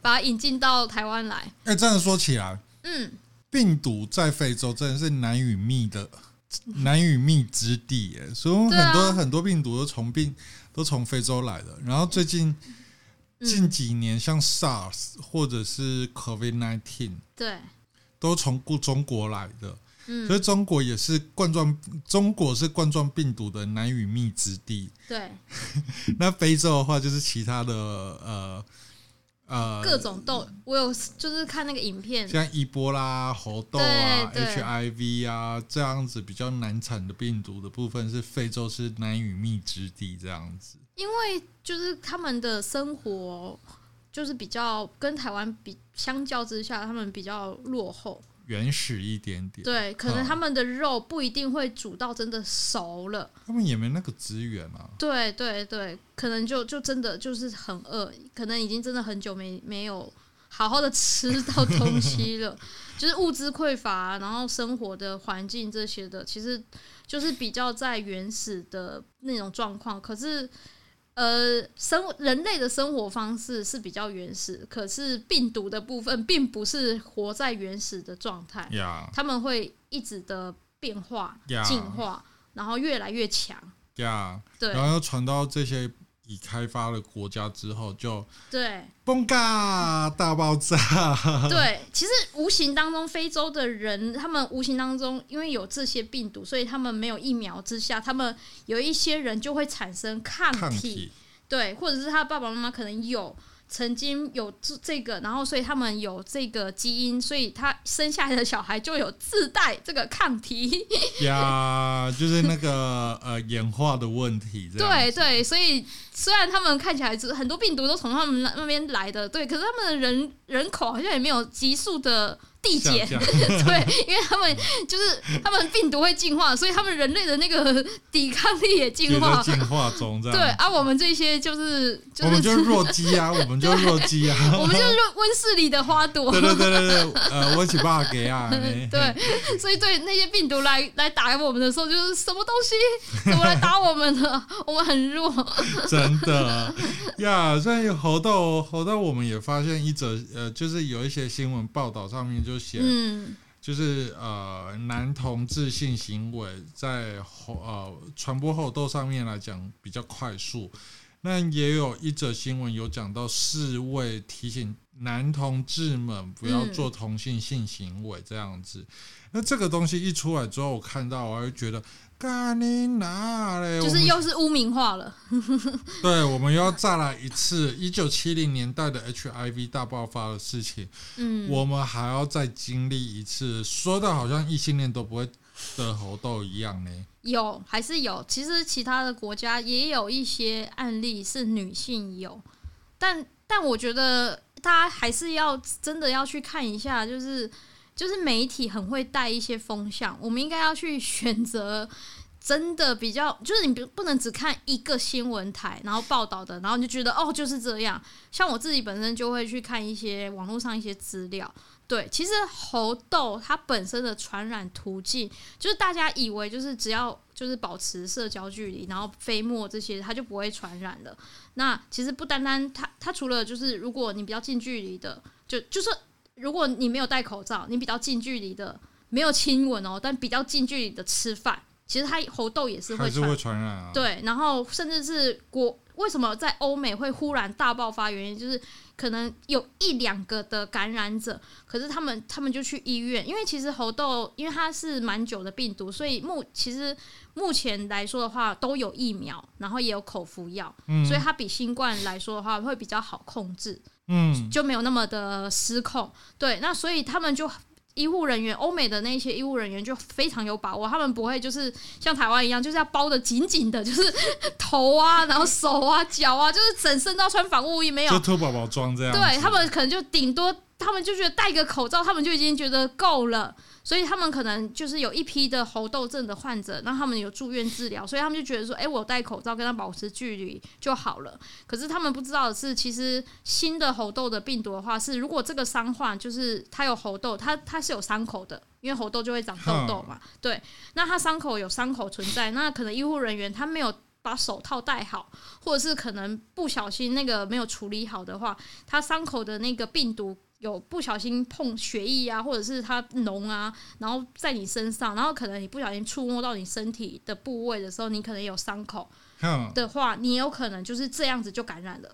把它引进到台湾来。哎、欸，这样说起来，嗯，病毒在非洲真的是难与密的难与密之地，耶，所以很多、啊、很多病毒都从病都从非洲来的。然后最近近几年，像 SARS 或者是 COVID nineteen，对，都从中国来的。嗯，所以中国也是冠状，中国是冠状病毒的难与密之地。对，那非洲的话，就是其他的呃。呃，各种痘，我有就是看那个影片，像伊波拉、猴痘啊、HIV 啊这样子比较难产的病毒的部分，是非洲是难与密之地这样子。因为就是他们的生活就是比较跟台湾比相较之下，他们比较落后。原始一点点，对，可能他们的肉不一定会煮到真的熟了，他们也没那个资源啊。对对对，可能就就真的就是很饿，可能已经真的很久没没有好好的吃到东西了，就是物资匮乏，然后生活的环境这些的，其实就是比较在原始的那种状况，可是。呃，生人类的生活方式是比较原始，可是病毒的部分并不是活在原始的状态，Yeah. 他们会一直的变化、进.化，然后越来越强。Yeah. 对，然后又传到这些已开发的国家之后就，对，崩嘎大爆炸。对，其实无形当中，非洲的人他们无形当中，因为有这些病毒，所以他们没有疫苗之下，他们有一些人就会产生抗体。对，或者是他爸爸妈妈可能有。曾经有这这个，然后所以他们有这个基因，所以他生下来的小孩就有自带这个抗体。呀，就是那个呃演化的问题。对对，所以虽然他们看起来是很多病毒都从他们那那边来的，对，可是他们的人人口好像也没有急速的。递减，对，因为他们就是他们病毒会进化，所以他们人类的那个抵抗力也进化，进化中这样。对，而、啊、我们这些就是，就是、我们就是弱鸡啊，我们就是弱鸡啊，我们就是温室里的花朵。对对对对对，呃，我一起把它给啊。对，所以对那些病毒来来打我们的时候，就是什么东西怎么来打我们呢？我们很弱，真的 呀。所以猴痘，猴痘，我们也发现一则，呃，就是有一些新闻报道上面就。嗯，就是呃，男同志性行为在猴呃传播猴痘上面来讲比较快速。那也有一则新闻有讲到世卫提醒男同志们不要做同性性行为这样子。嗯、那这个东西一出来之后，我看到我还会觉得。干你哪嘞？就是又是污名化了。对，我们又要再来一次一九七零年代的 HIV 大爆发的事情。嗯，我们还要再经历一次，说的好像异性恋都不会得猴痘一样呢。有还是有？其实其他的国家也有一些案例是女性有，但但我觉得大家还是要真的要去看一下，就是。就是媒体很会带一些风向，我们应该要去选择真的比较，就是你不不能只看一个新闻台，然后报道的，然后你就觉得哦就是这样。像我自己本身就会去看一些网络上一些资料。对，其实猴痘它本身的传染途径，就是大家以为就是只要就是保持社交距离，然后飞沫这些，它就不会传染了。那其实不单单它，它除了就是如果你比较近距离的，就就是。如果你没有戴口罩，你比较近距离的没有亲吻哦，但比较近距离的吃饭，其实它猴痘也是会传，还是会传染啊。对，然后甚至是国为什么在欧美会忽然大爆发？原因就是可能有一两个的感染者，可是他们他们就去医院，因为其实猴痘因为它是蛮久的病毒，所以目其实目前来说的话都有疫苗，然后也有口服药，嗯，所以它比新冠来说的话会比较好控制。嗯，就没有那么的失控。对，那所以他们就医护人员，欧美的那些医护人员就非常有把握，他们不会就是像台湾一样，就是要包的紧紧的，就是头啊，然后手啊、脚啊，就是整身都要穿防护衣，没有就脱宝宝装这样。对，他们可能就顶多，他们就觉得戴个口罩，他们就已经觉得够了。所以他们可能就是有一批的猴痘症的患者，让他们有住院治疗，所以他们就觉得说，哎、欸，我戴口罩跟他保持距离就好了。可是他们不知道的是，其实新的猴痘的病毒的话，是如果这个伤患就是他有猴痘，他他是有伤口的，因为猴痘就会长痘痘嘛。对，那他伤口有伤口存在，那可能医护人员他没有把手套戴好，或者是可能不小心那个没有处理好的话，他伤口的那个病毒。有不小心碰血液啊，或者是它脓啊，然后在你身上，然后可能你不小心触摸到你身体的部位的时候，你可能有伤口的话，你有可能就是这样子就感染了。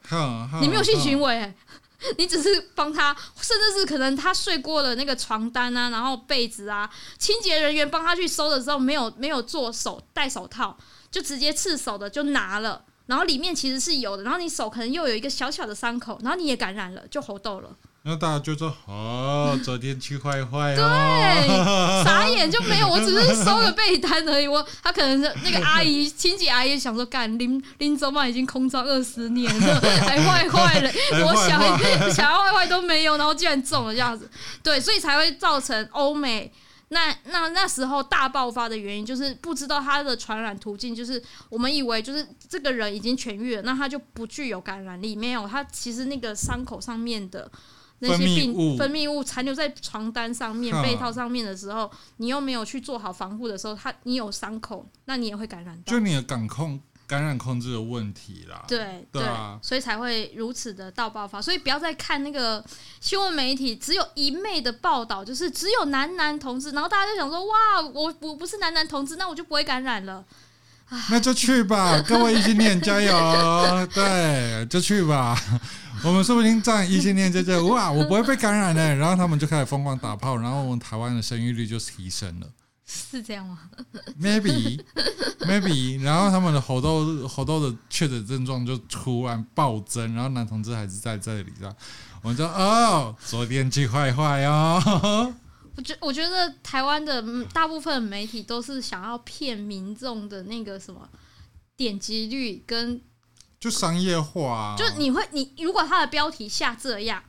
你没有性行为、欸，你只是帮他，甚至是可能他睡过的那个床单啊，然后被子啊，清洁人员帮他去收的时候，没有没有做手戴手套，就直接赤手的就拿了，然后里面其实是有的，然后你手可能又有一个小小的伤口，然后你也感染了，就猴痘了。那大家就说：“哦，昨天去坏坏哦。”对，傻眼就没有，我只是收个被单而已。我他可能是那个阿姨，亲戚阿姨想说：“干林林州嘛，已经空窗二十年了，还坏坏了。我想想要坏坏都没有，然后竟然中了这样子。对，所以才会造成欧美那那那时候大爆发的原因，就是不知道它的传染途径，就是我们以为就是这个人已经痊愈了，那他就不具有感染力。没有，他其实那个伤口上面的。那些病分泌物残留在床单上面、被套上面的时候，你又没有去做好防护的时候，它你有伤口，那你也会感染到。就你的感控感染控制的问题啦。对对啊，所以才会如此的到爆发。所以不要再看那个新闻媒体只有一昧的报道，就是只有男男同志，然后大家就想说：哇，我我不是男男同志，那我就不会感染了。那就去吧，各位异性恋加油！对，就去吧。我们说不定这样异性恋就这哇，我不会被感染的。然后他们就开始疯狂打炮，然后我们台湾的生育率就提升了。是这样吗？Maybe，Maybe maybe。然后他们的猴痘猴痘的确诊症状就突然暴增，然后男同志还是在这里，这样我们就哦，昨天气坏坏哦。我觉我觉得台湾的大部分媒体都是想要骗民众的那个什么点击率跟就商业化，啊，就你会你如果他的标题下这样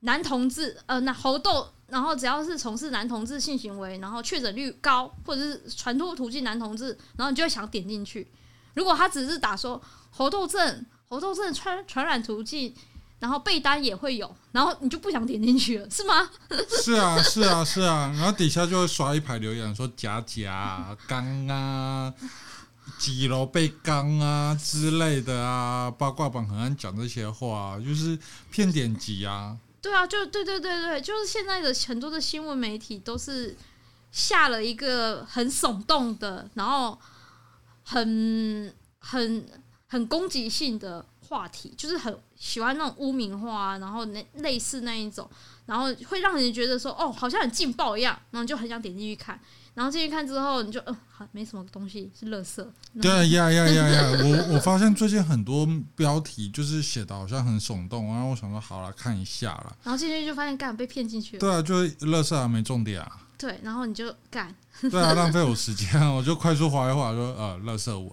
男同志呃那猴痘，然后只要是从事男同志性行为，然后确诊率高或者是传播途径男同志，然后你就会想点进去。如果他只是打说猴痘症猴痘症传传染途径。然后被单也会有，然后你就不想点进去了，是吗？是啊，是啊，是啊。然后底下就会刷一排留言说假假刚啊，几楼被刚啊之类的啊，八卦版很爱讲这些话，就是骗点击啊。对啊，就对对对对，就是现在的很多的新闻媒体都是下了一个很耸动的，然后很很很攻击性的话题，就是很。喜欢那种污名化，然后那类似那一种，然后会让人觉得说哦，好像很劲爆一样，然后就很想点进去看，然后进去看之后，你就嗯、呃，好没什么东西是垃圾。对呀呀呀呀！我我发现最近很多标题就是写的好像很耸动，然后我想说好了看一下了，然后进去就发现干被骗进去了。对啊，就是垃圾啊，没重点啊。对，然后你就干。对啊，浪费我时间，我就快速滑一滑说呃，垃圾文，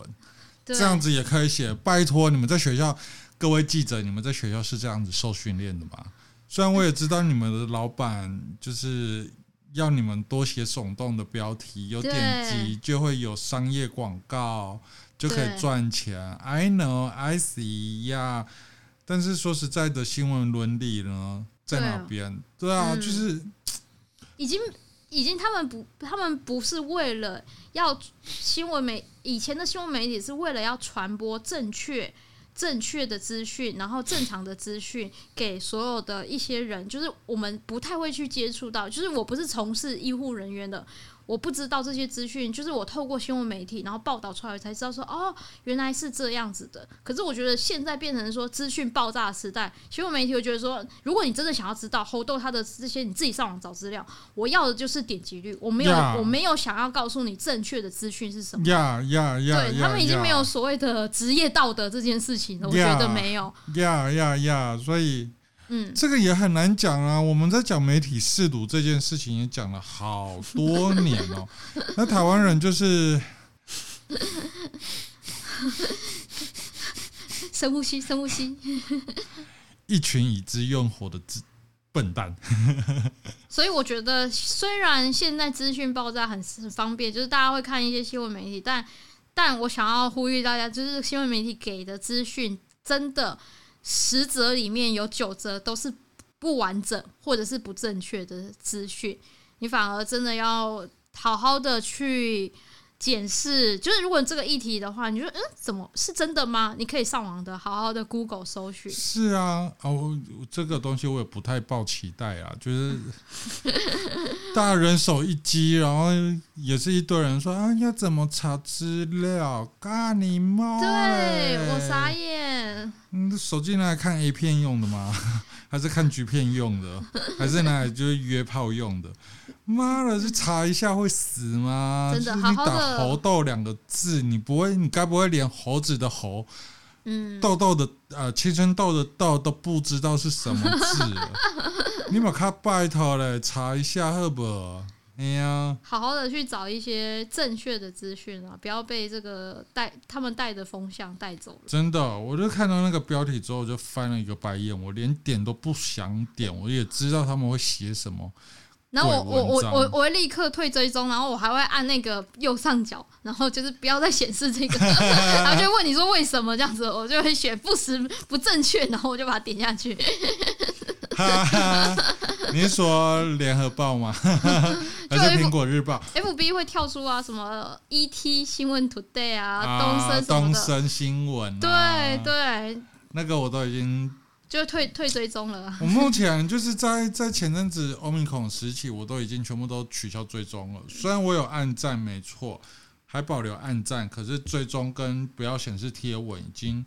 这样子也可以写。拜托你们在学校。各位记者，你们在学校是这样子受训练的吗？虽然我也知道你们的老板就是要你们多写耸动的标题，有点击就会有商业广告，就可以赚钱。I know, I see 呀。但是说实在的，新闻伦理呢，在哪边？对啊，就是已经已经他们不，他们不是为了要新闻媒，以前的新闻媒体是为了要传播正确。正确的资讯，然后正常的资讯给所有的一些人，就是我们不太会去接触到，就是我不是从事医护人员的。我不知道这些资讯，就是我透过新闻媒体然后报道出来才知道说哦，原来是这样子的。可是我觉得现在变成说资讯爆炸的时代，新闻媒体我觉得说，如果你真的想要知道猴痘它的这些，你自己上网找资料。我要的就是点击率，我没有.我没有想要告诉你正确的资讯是什么。呀呀呀！对他们已经没有所谓的职业道德这件事情了.我觉得没有。呀呀呀！所以。嗯，这个也很难讲啊。我们在讲媒体试读这件事情也讲了好多年哦。那台湾人就是 深呼吸，深呼吸，一群已知用火的笨蛋。所以我觉得，虽然现在资讯爆炸很方便，就是大家会看一些新闻媒体，但但我想要呼吁大家，就是新闻媒体给的资讯真的。十则里面有九则都是不完整或者是不正确的资讯，你反而真的要好好的去检视。就是如果这个议题的话，你说嗯，怎么是真的吗？你可以上网的好好的 Google 搜寻。是啊，哦，这个东西我也不太抱期待啊，就是 大人手一机，然后也是一堆人说啊，要怎么查资料？干你妈！对，我傻眼。嗯，手机拿来看 A 片用的吗？还是看 G 片用的？还是拿来就是约炮用的？妈的，去查一下会死吗？真的，就是、你打“猴痘”两个字，你不会，你该不会连猴子的“猴”，嗯，痘痘的呃青春痘的“痘”都不知道是什么字？你把卡拜托嘞，查一下好不好？哎呀，好好的去找一些正确的资讯啊，不要被这个带他们带的风向带走了。真的，我就看到那个标题之后，就翻了一个白眼，我连点都不想点。我也知道他们会写什么，然后我我我我我会立刻退追踪，然后我还会按那个右上角，然后就是不要再显示这个，然后就问你说为什么这样子，我就会选不实不正确，然后我就把它点下去。哈哈，你是说联合报吗？还是苹果日报？FB 会跳出啊，什么 ET 新闻 Today 啊，东森东森新闻、啊，对对，那个我都已经就退退追踪了。我目前就是在在前阵子欧米孔时期，我都已经全部都取消追踪了。虽然我有按赞，没错，还保留按赞，可是追踪跟不要显示贴文已经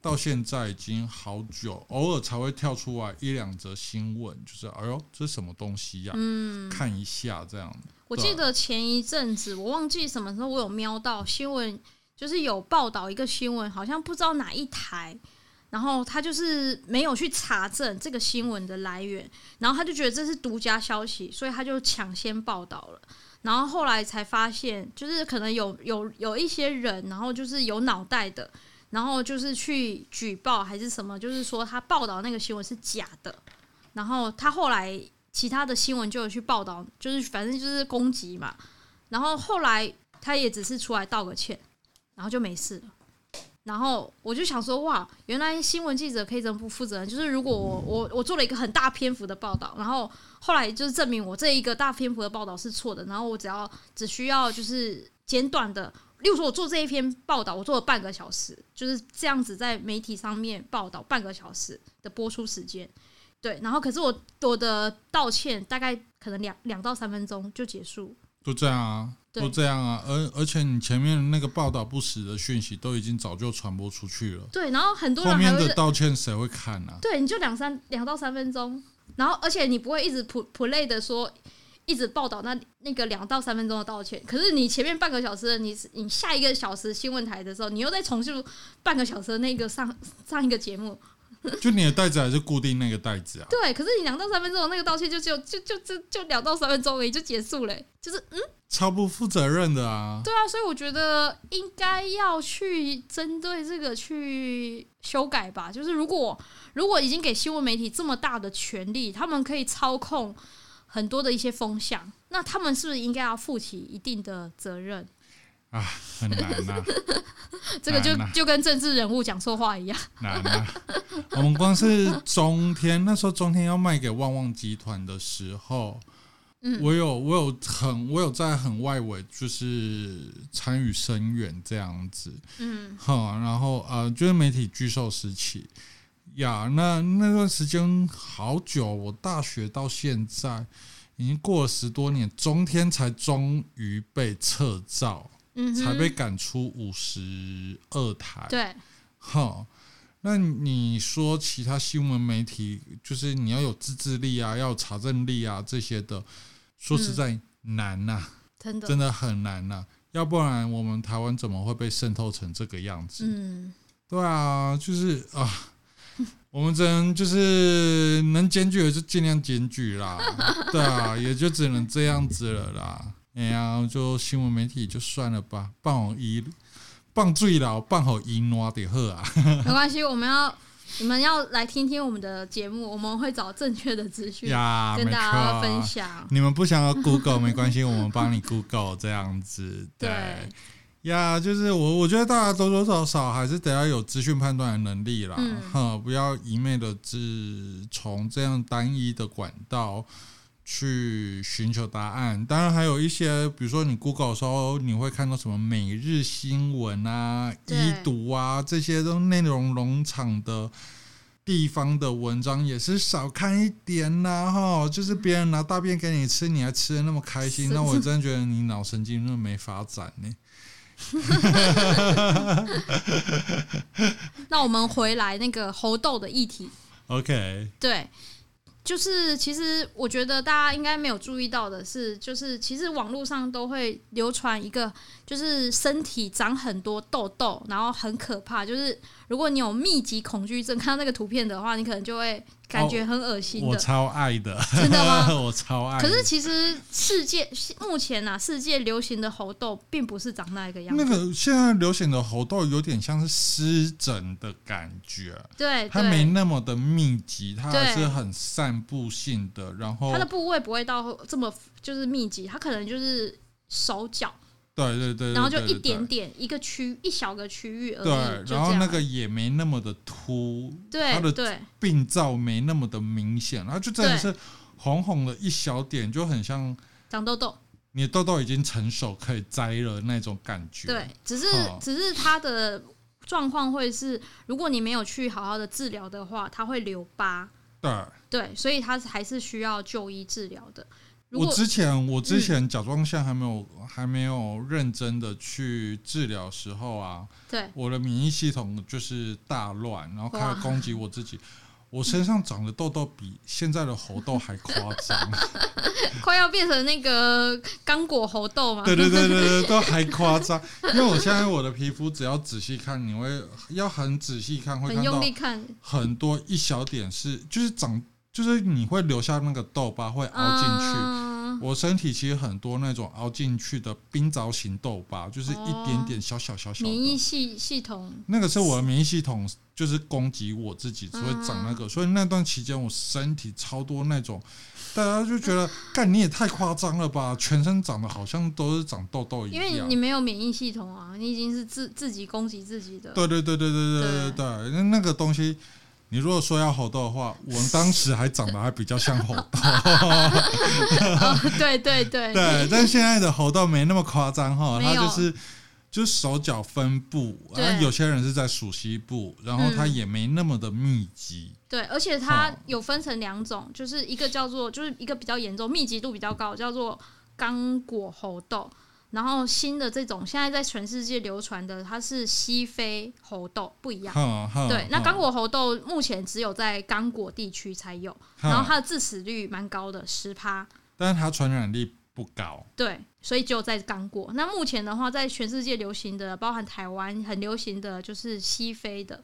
到现在已经好久，偶尔才会跳出来一两则新闻，就是哎呦，这是什么东西呀、啊？嗯，看一下这样。我记得前一阵子，我忘记什么时候，我有瞄到新闻，就是有报道一个新闻，好像不知道哪一台，然后他就是没有去查证这个新闻的来源，然后他就觉得这是独家消息，所以他就抢先报道了。然后后来才发现，就是可能有有有一些人，然后就是有脑袋的，然后就是去举报还是什么，就是说他报道那个新闻是假的。然后他后来其他的新闻就有去报道，就是反正就是攻击嘛。然后后来他也只是出来道个歉，然后就没事了。然后我就想说，哇，原来新闻记者可以这么不负责任。就是如果我我我做了一个很大篇幅的报道，然后后来就是证明我这一个大篇幅的报道是错的，然后我只要只需要就是简短的，例如说我做这一篇报道，我做了半个小时，就是这样子在媒体上面报道半个小时的播出时间，对，然后可是我我的道歉大概可能两两到三分钟就结束，就这样啊。都这样啊，而而且你前面那个报道不实的讯息都已经早就传播出去了。对，然后很多人后面的道歉谁会看呢、啊？对，你就两三两到三分钟，然后而且你不会一直 play 的说，一直报道那那个两到三分钟的道歉。可是你前面半个小时，你你下一个小时新闻台的时候，你又再重述半个小时的那个上上一个节目。就你的袋子还是固定那个袋子啊？对，可是你两到三分钟那个道歉就就就就就就两到三分钟而已就结束了，就是嗯。超不负责任的啊！对啊，所以我觉得应该要去针对这个去修改吧。就是如果如果已经给新闻媒体这么大的权利，他们可以操控很多的一些风向，那他们是不是应该要负起一定的责任啊？很难啊！这个就就跟政治人物讲错话一样。难啊！我们光是中天那时候，中天要卖给旺旺集团的时候。嗯、我有我有很我有在很外围，就是参与声援这样子，嗯，好，然后呃，就是媒体巨兽时期呀，那那段时间好久，我大学到现在已经过了十多年，中天才终于被撤照，嗯，才被赶出五十二台，对，好，那你说其他新闻媒体，就是你要有自制力啊，要有查证力啊这些的。说实在难呐、啊，真的真的很难呐、啊，要不然我们台湾怎么会被渗透成这个样子？嗯，对啊，就是啊，我们只能就是能检举的就尽量检举啦，对啊，也就只能这样子了啦。哎呀，就新闻媒体就算了吧，放好一放最老，放好一挪的喝啊，没关系，我们要。你们要来听听我们的节目，我们会找正确的资讯跟大家分享。你们不想要 Google 没关系，我们帮你 Google 这样子。对呀，就是我我觉得大家多多少少还是得要有资讯判断的能力啦，哈、嗯，不要一昧的只从这样单一的管道。去寻求答案，当然还有一些，比如说你 Google 的时候，你会看到什么每日新闻啊、医读啊这些都内容农场的地方的文章，也是少看一点呐、啊，哈，就是别人拿大便给你吃，你还吃的那么开心，那我真的觉得你脑神经那么没发展呢。那我们回来那个猴痘的议题，OK，对。就是，其实我觉得大家应该没有注意到的是，就是其实网络上都会流传一个，就是身体长很多痘痘，然后很可怕。就是如果你有密集恐惧症，看到那个图片的话，你可能就会。感觉很恶心的，我超爱的，真的吗？我超爱。可是其实世界目前啊，世界流行的猴痘并不是长那个样子。那个现在流行的猴痘有点像是湿疹的感觉，对，它没那么的密集，它还是很散布性的。然后它的部位不会到这么就是密集，它可能就是手脚。对对对，然后就一点点一个区一小个区域而已。对，然后那个也没那么的凸，对，它的病灶没那么的明显，然后就真的是红红的一小点，就很像长痘痘。你的痘痘已经成熟可以摘了那种感觉。对，只是只是它的状况会是，如果你没有去好好的治疗的话，它会留疤。对对，所以它还是需要就医治疗的。我之前我之前甲状腺还没有、嗯、还没有认真的去治疗时候啊，对，我的免疫系统就是大乱，然后开始攻击我自己。我身上长的痘痘比现在的猴痘还夸张，快要变成那个刚果猴痘嘛？对对对对对，都还夸张。因为我现在我的皮肤只要仔细看，你会要很仔细看，会看到很多一小点是就是长，就是你会留下那个痘疤会凹进去。嗯我身体其实很多那种凹进去的冰凿型痘疤，就是一点点小小小小的。免疫系系统那个是我的免疫系统，就是攻击我自己，所以长那个。所以那段期间我身体超多那种，大家就觉得，干你也太夸张了吧，全身长得好像都是长痘痘一样。因为你没有免疫系统啊，你已经是自自己攻击自己的。对对对对对对对对，那那个东西。你如果说要猴痘的话，我们当时还长得还比较像猴痘。哦，对对对对，但现在的猴痘没那么夸张哈，它就是就是手脚分布，然后有些人是在属西部，然后它也没那么的密集。对，而且它有分成两种，就是一个叫做就是一个比较严重、密集度比较高，叫做刚果猴痘。然后新的这种现在在全世界流传的，它是西非猴痘，不一样。对，那刚果猴痘目前只有在刚果地区才有，然后它的致死率蛮高的，十趴。但是它传染力不高。对，所以只有在刚果。那目前的话，在全世界流行的，包含台湾很流行的就是西非的。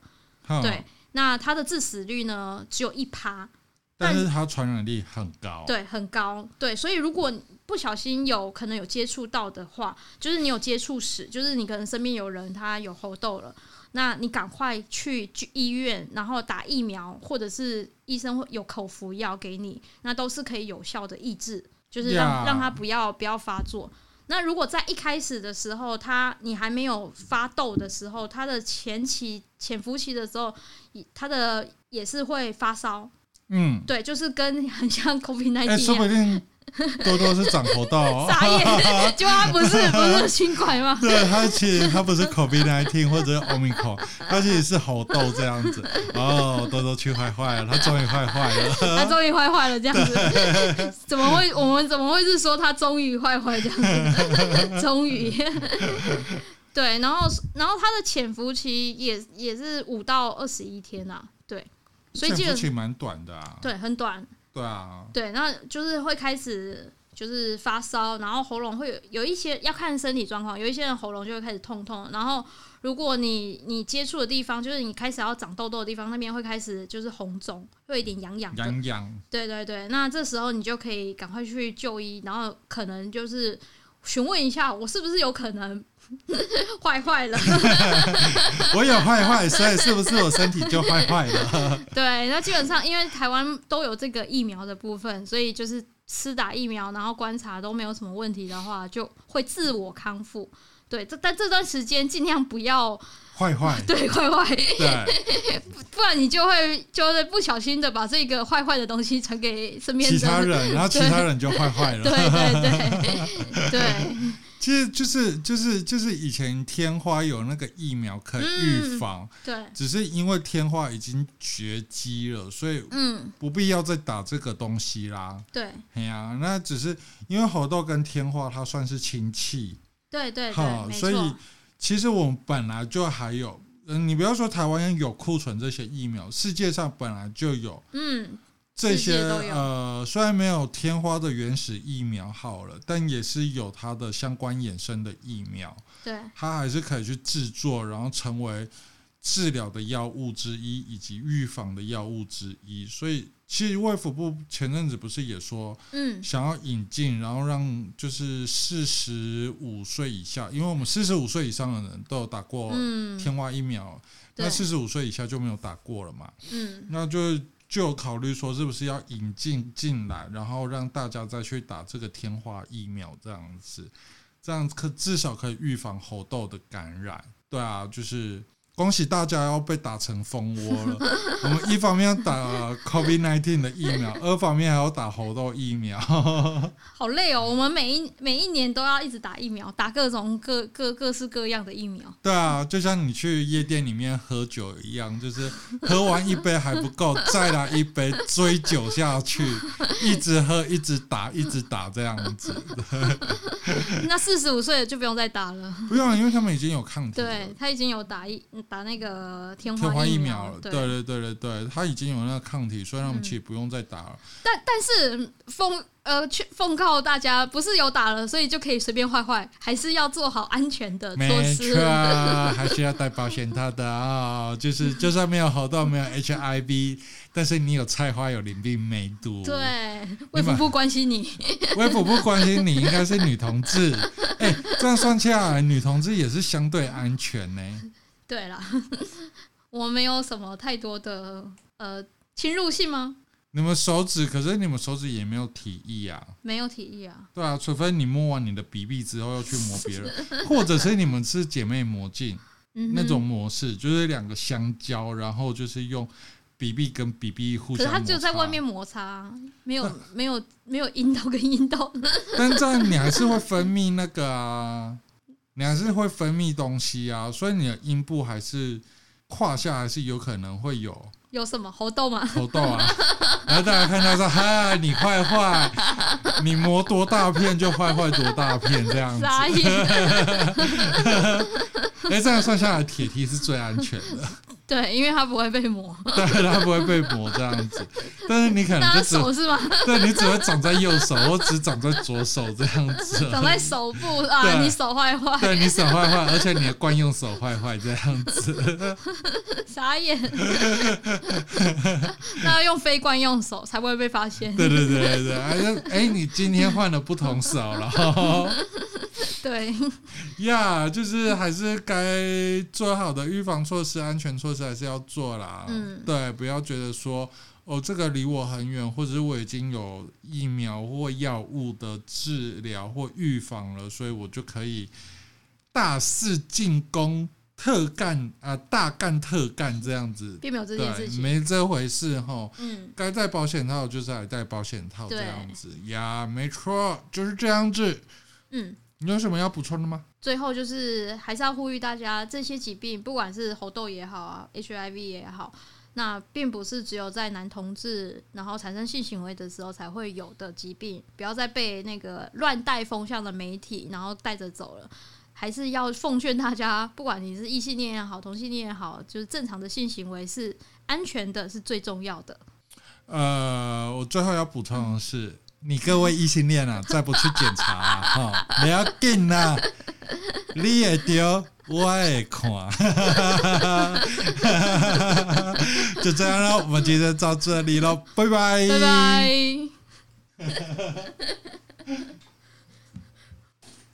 对，那它的致死率呢，只有一趴。但是它传染力很高。对，很高。对，所以如果不小心有可能有接触到的话，就是你有接触史，就是你可能身边有人他有猴痘了，那你赶快去医院，然后打疫苗，或者是医生会有口服药给你，那都是可以有效的抑制，就是让.让他不要不要发作。那如果在一开始的时候，他你还没有发痘的时候，他的前期潜伏期的时候，他的也是会发烧，嗯，对，就是跟很像 COVID-19 一样。多多是长猴痘，哦，傻眼，就他不是不是新冠吗？对，他其实他不是 COVID-19 或者是 Omicron，他其实是猴痘这样子。哦，多多去坏坏了，他终于坏坏了，他终于坏坏了这样子。怎么会？我们怎么会是说他终于坏坏这样子？终于，对，然后然后他的潜伏期也也是五到二十一天啊，对，所以潜伏期蛮短的啊，对，很短。对啊，对，那就是会开始就是发烧，然后喉咙会有有一些要看身体状况，有一些人喉咙就会开始痛痛，然后如果你你接触的地方就是你开始要长痘痘的地方，那边会开始就是红肿，会有一点痒痒痒痒。对对对，那这时候你就可以赶快去就医，然后可能就是询问一下我是不是有可能。坏坏了，我有坏坏，所以是不是我身体就坏坏了？对，那基本上因为台湾都有这个疫苗的部分，所以就是吃打疫苗，然后观察都没有什么问题的话，就会自我康复。对，这但这段时间尽量不要坏坏，对，坏坏，对，不然你就会就是不小心的把这个坏坏的东西传给身边其他人，然后其他人就坏坏了。对对对对。其实就是就是就是以前天花有那个疫苗可以预防，嗯，对，只是因为天花已经绝迹了，所以嗯，不必要再打这个东西啦。对，哎呀，那只是因为猴痘跟天花它算是亲戚，对对对，好，所以其实我们本来就还有，嗯，你不要说台湾有库存这些疫苗，世界上本来就有，嗯。这些呃，虽然没有天花的原始疫苗好了，但也是有它的相关衍生的疫苗。对，它还是可以去制作，然后成为治疗的药物之一，以及预防的药物之一。所以，其实卫福部前阵子不是也说，嗯，想要引进，然后让就是四十五岁以下，因为我们四十五岁以上的人都有打过天花疫苗，嗯、那四十五岁以下就没有打过了嘛。嗯，那就。就有考虑说，是不是要引进进来，然后让大家再去打这个天花疫苗，这样子，这样可至少可以预防猴痘的感染。对啊，就是恭喜大家要被打成蜂窝了！我们一方面要打 COVID-19 的疫苗，二方面还要打猴痘疫苗。好累哦！我们每一每一年都要一直打疫苗，打各种各各各式各样的疫苗。对啊，就像你去夜店里面喝酒一样，就是喝完一杯还不够，再来一杯追酒下去，一直喝，一直打，一直打这样子。那四十五岁就不用再打了。不用，因为他们已经有抗体。对，他已经有打疫。打那个天花，花疫苗了，对对对对对，他已经有那个抗体，所以他们其实不用再打了。嗯、但但是奉呃去奉告大家，不是有打了，所以就可以随便坏坏，还是要做好安全的措施。没，还是要戴保险套的啊、哦！就是 就算没有喉痘，没有 HIV，但是你有菜花，有淋病，梅毒。对，卫福部关心你，卫福部关心你，应该是女同志。哎，这样算下来，女同志也是相对安全呢。对啦，我没有什么太多的呃侵入性吗？你们手指，可是你们手指也没有体液啊，没有体液啊。对啊，除非你摸完你的鼻壁之后要去摸别人，或者是你们是姐妹魔镜、嗯、那种模式，就是两个相交，然后就是用鼻壁跟鼻壁互相。可是它就在外面摩擦，没有 没有没有阴道跟阴道。但这样你还是会分泌那个啊。你还是会分泌东西啊，所以你的阴部还是胯下还是有可能会有有什么喉痘吗？喉痘啊！然后大家看到说：“嗨，你坏坏，你磨多大片就坏坏多大片这样子。” 哎，这样算下来，铁梯是最安全的。对，因为它不会被磨。对，它不会被磨这样子。但是你可能就只手是吗？对，你只会长在右手，我只长在左手这样子。长在手部啊，你手坏坏。对，你手坏坏，而且你的惯用手坏坏这样子。傻眼。那要用非惯用手才不会被发现。对对对对对，哎，哎，你今天换了不同手了。对。呀，yeah, 就是还是该做好的预防措施、安全措施。还是要做啦，嗯，对，不要觉得说哦，这个离我很远，或者是我已经有疫苗或药物的治疗或预防了，所以我就可以大肆进攻、特干啊、呃，大干特干这样子，并没有这件事情，没这回事哈。嗯，该戴保险套就是来戴保险套这样子呀，没错，就是这样子。嗯，你有什么要补充的吗？最后就是还是要呼吁大家，这些疾病不管是猴痘也好啊，HIV 也好，那并不是只有在男同志然后产生性行为的时候才会有的疾病，不要再被那个乱带风向的媒体然后带着走了。还是要奉劝大家，不管你是异性恋也好，同性恋也好，就是正常的性行为是安全的，是最重要的。呃，我最后要补充的是，你各位异性恋啊，再不去检查啊，哈，不要紧啦。你也丢，我也看，就这样了。我们今天到这里了，拜拜，拜拜。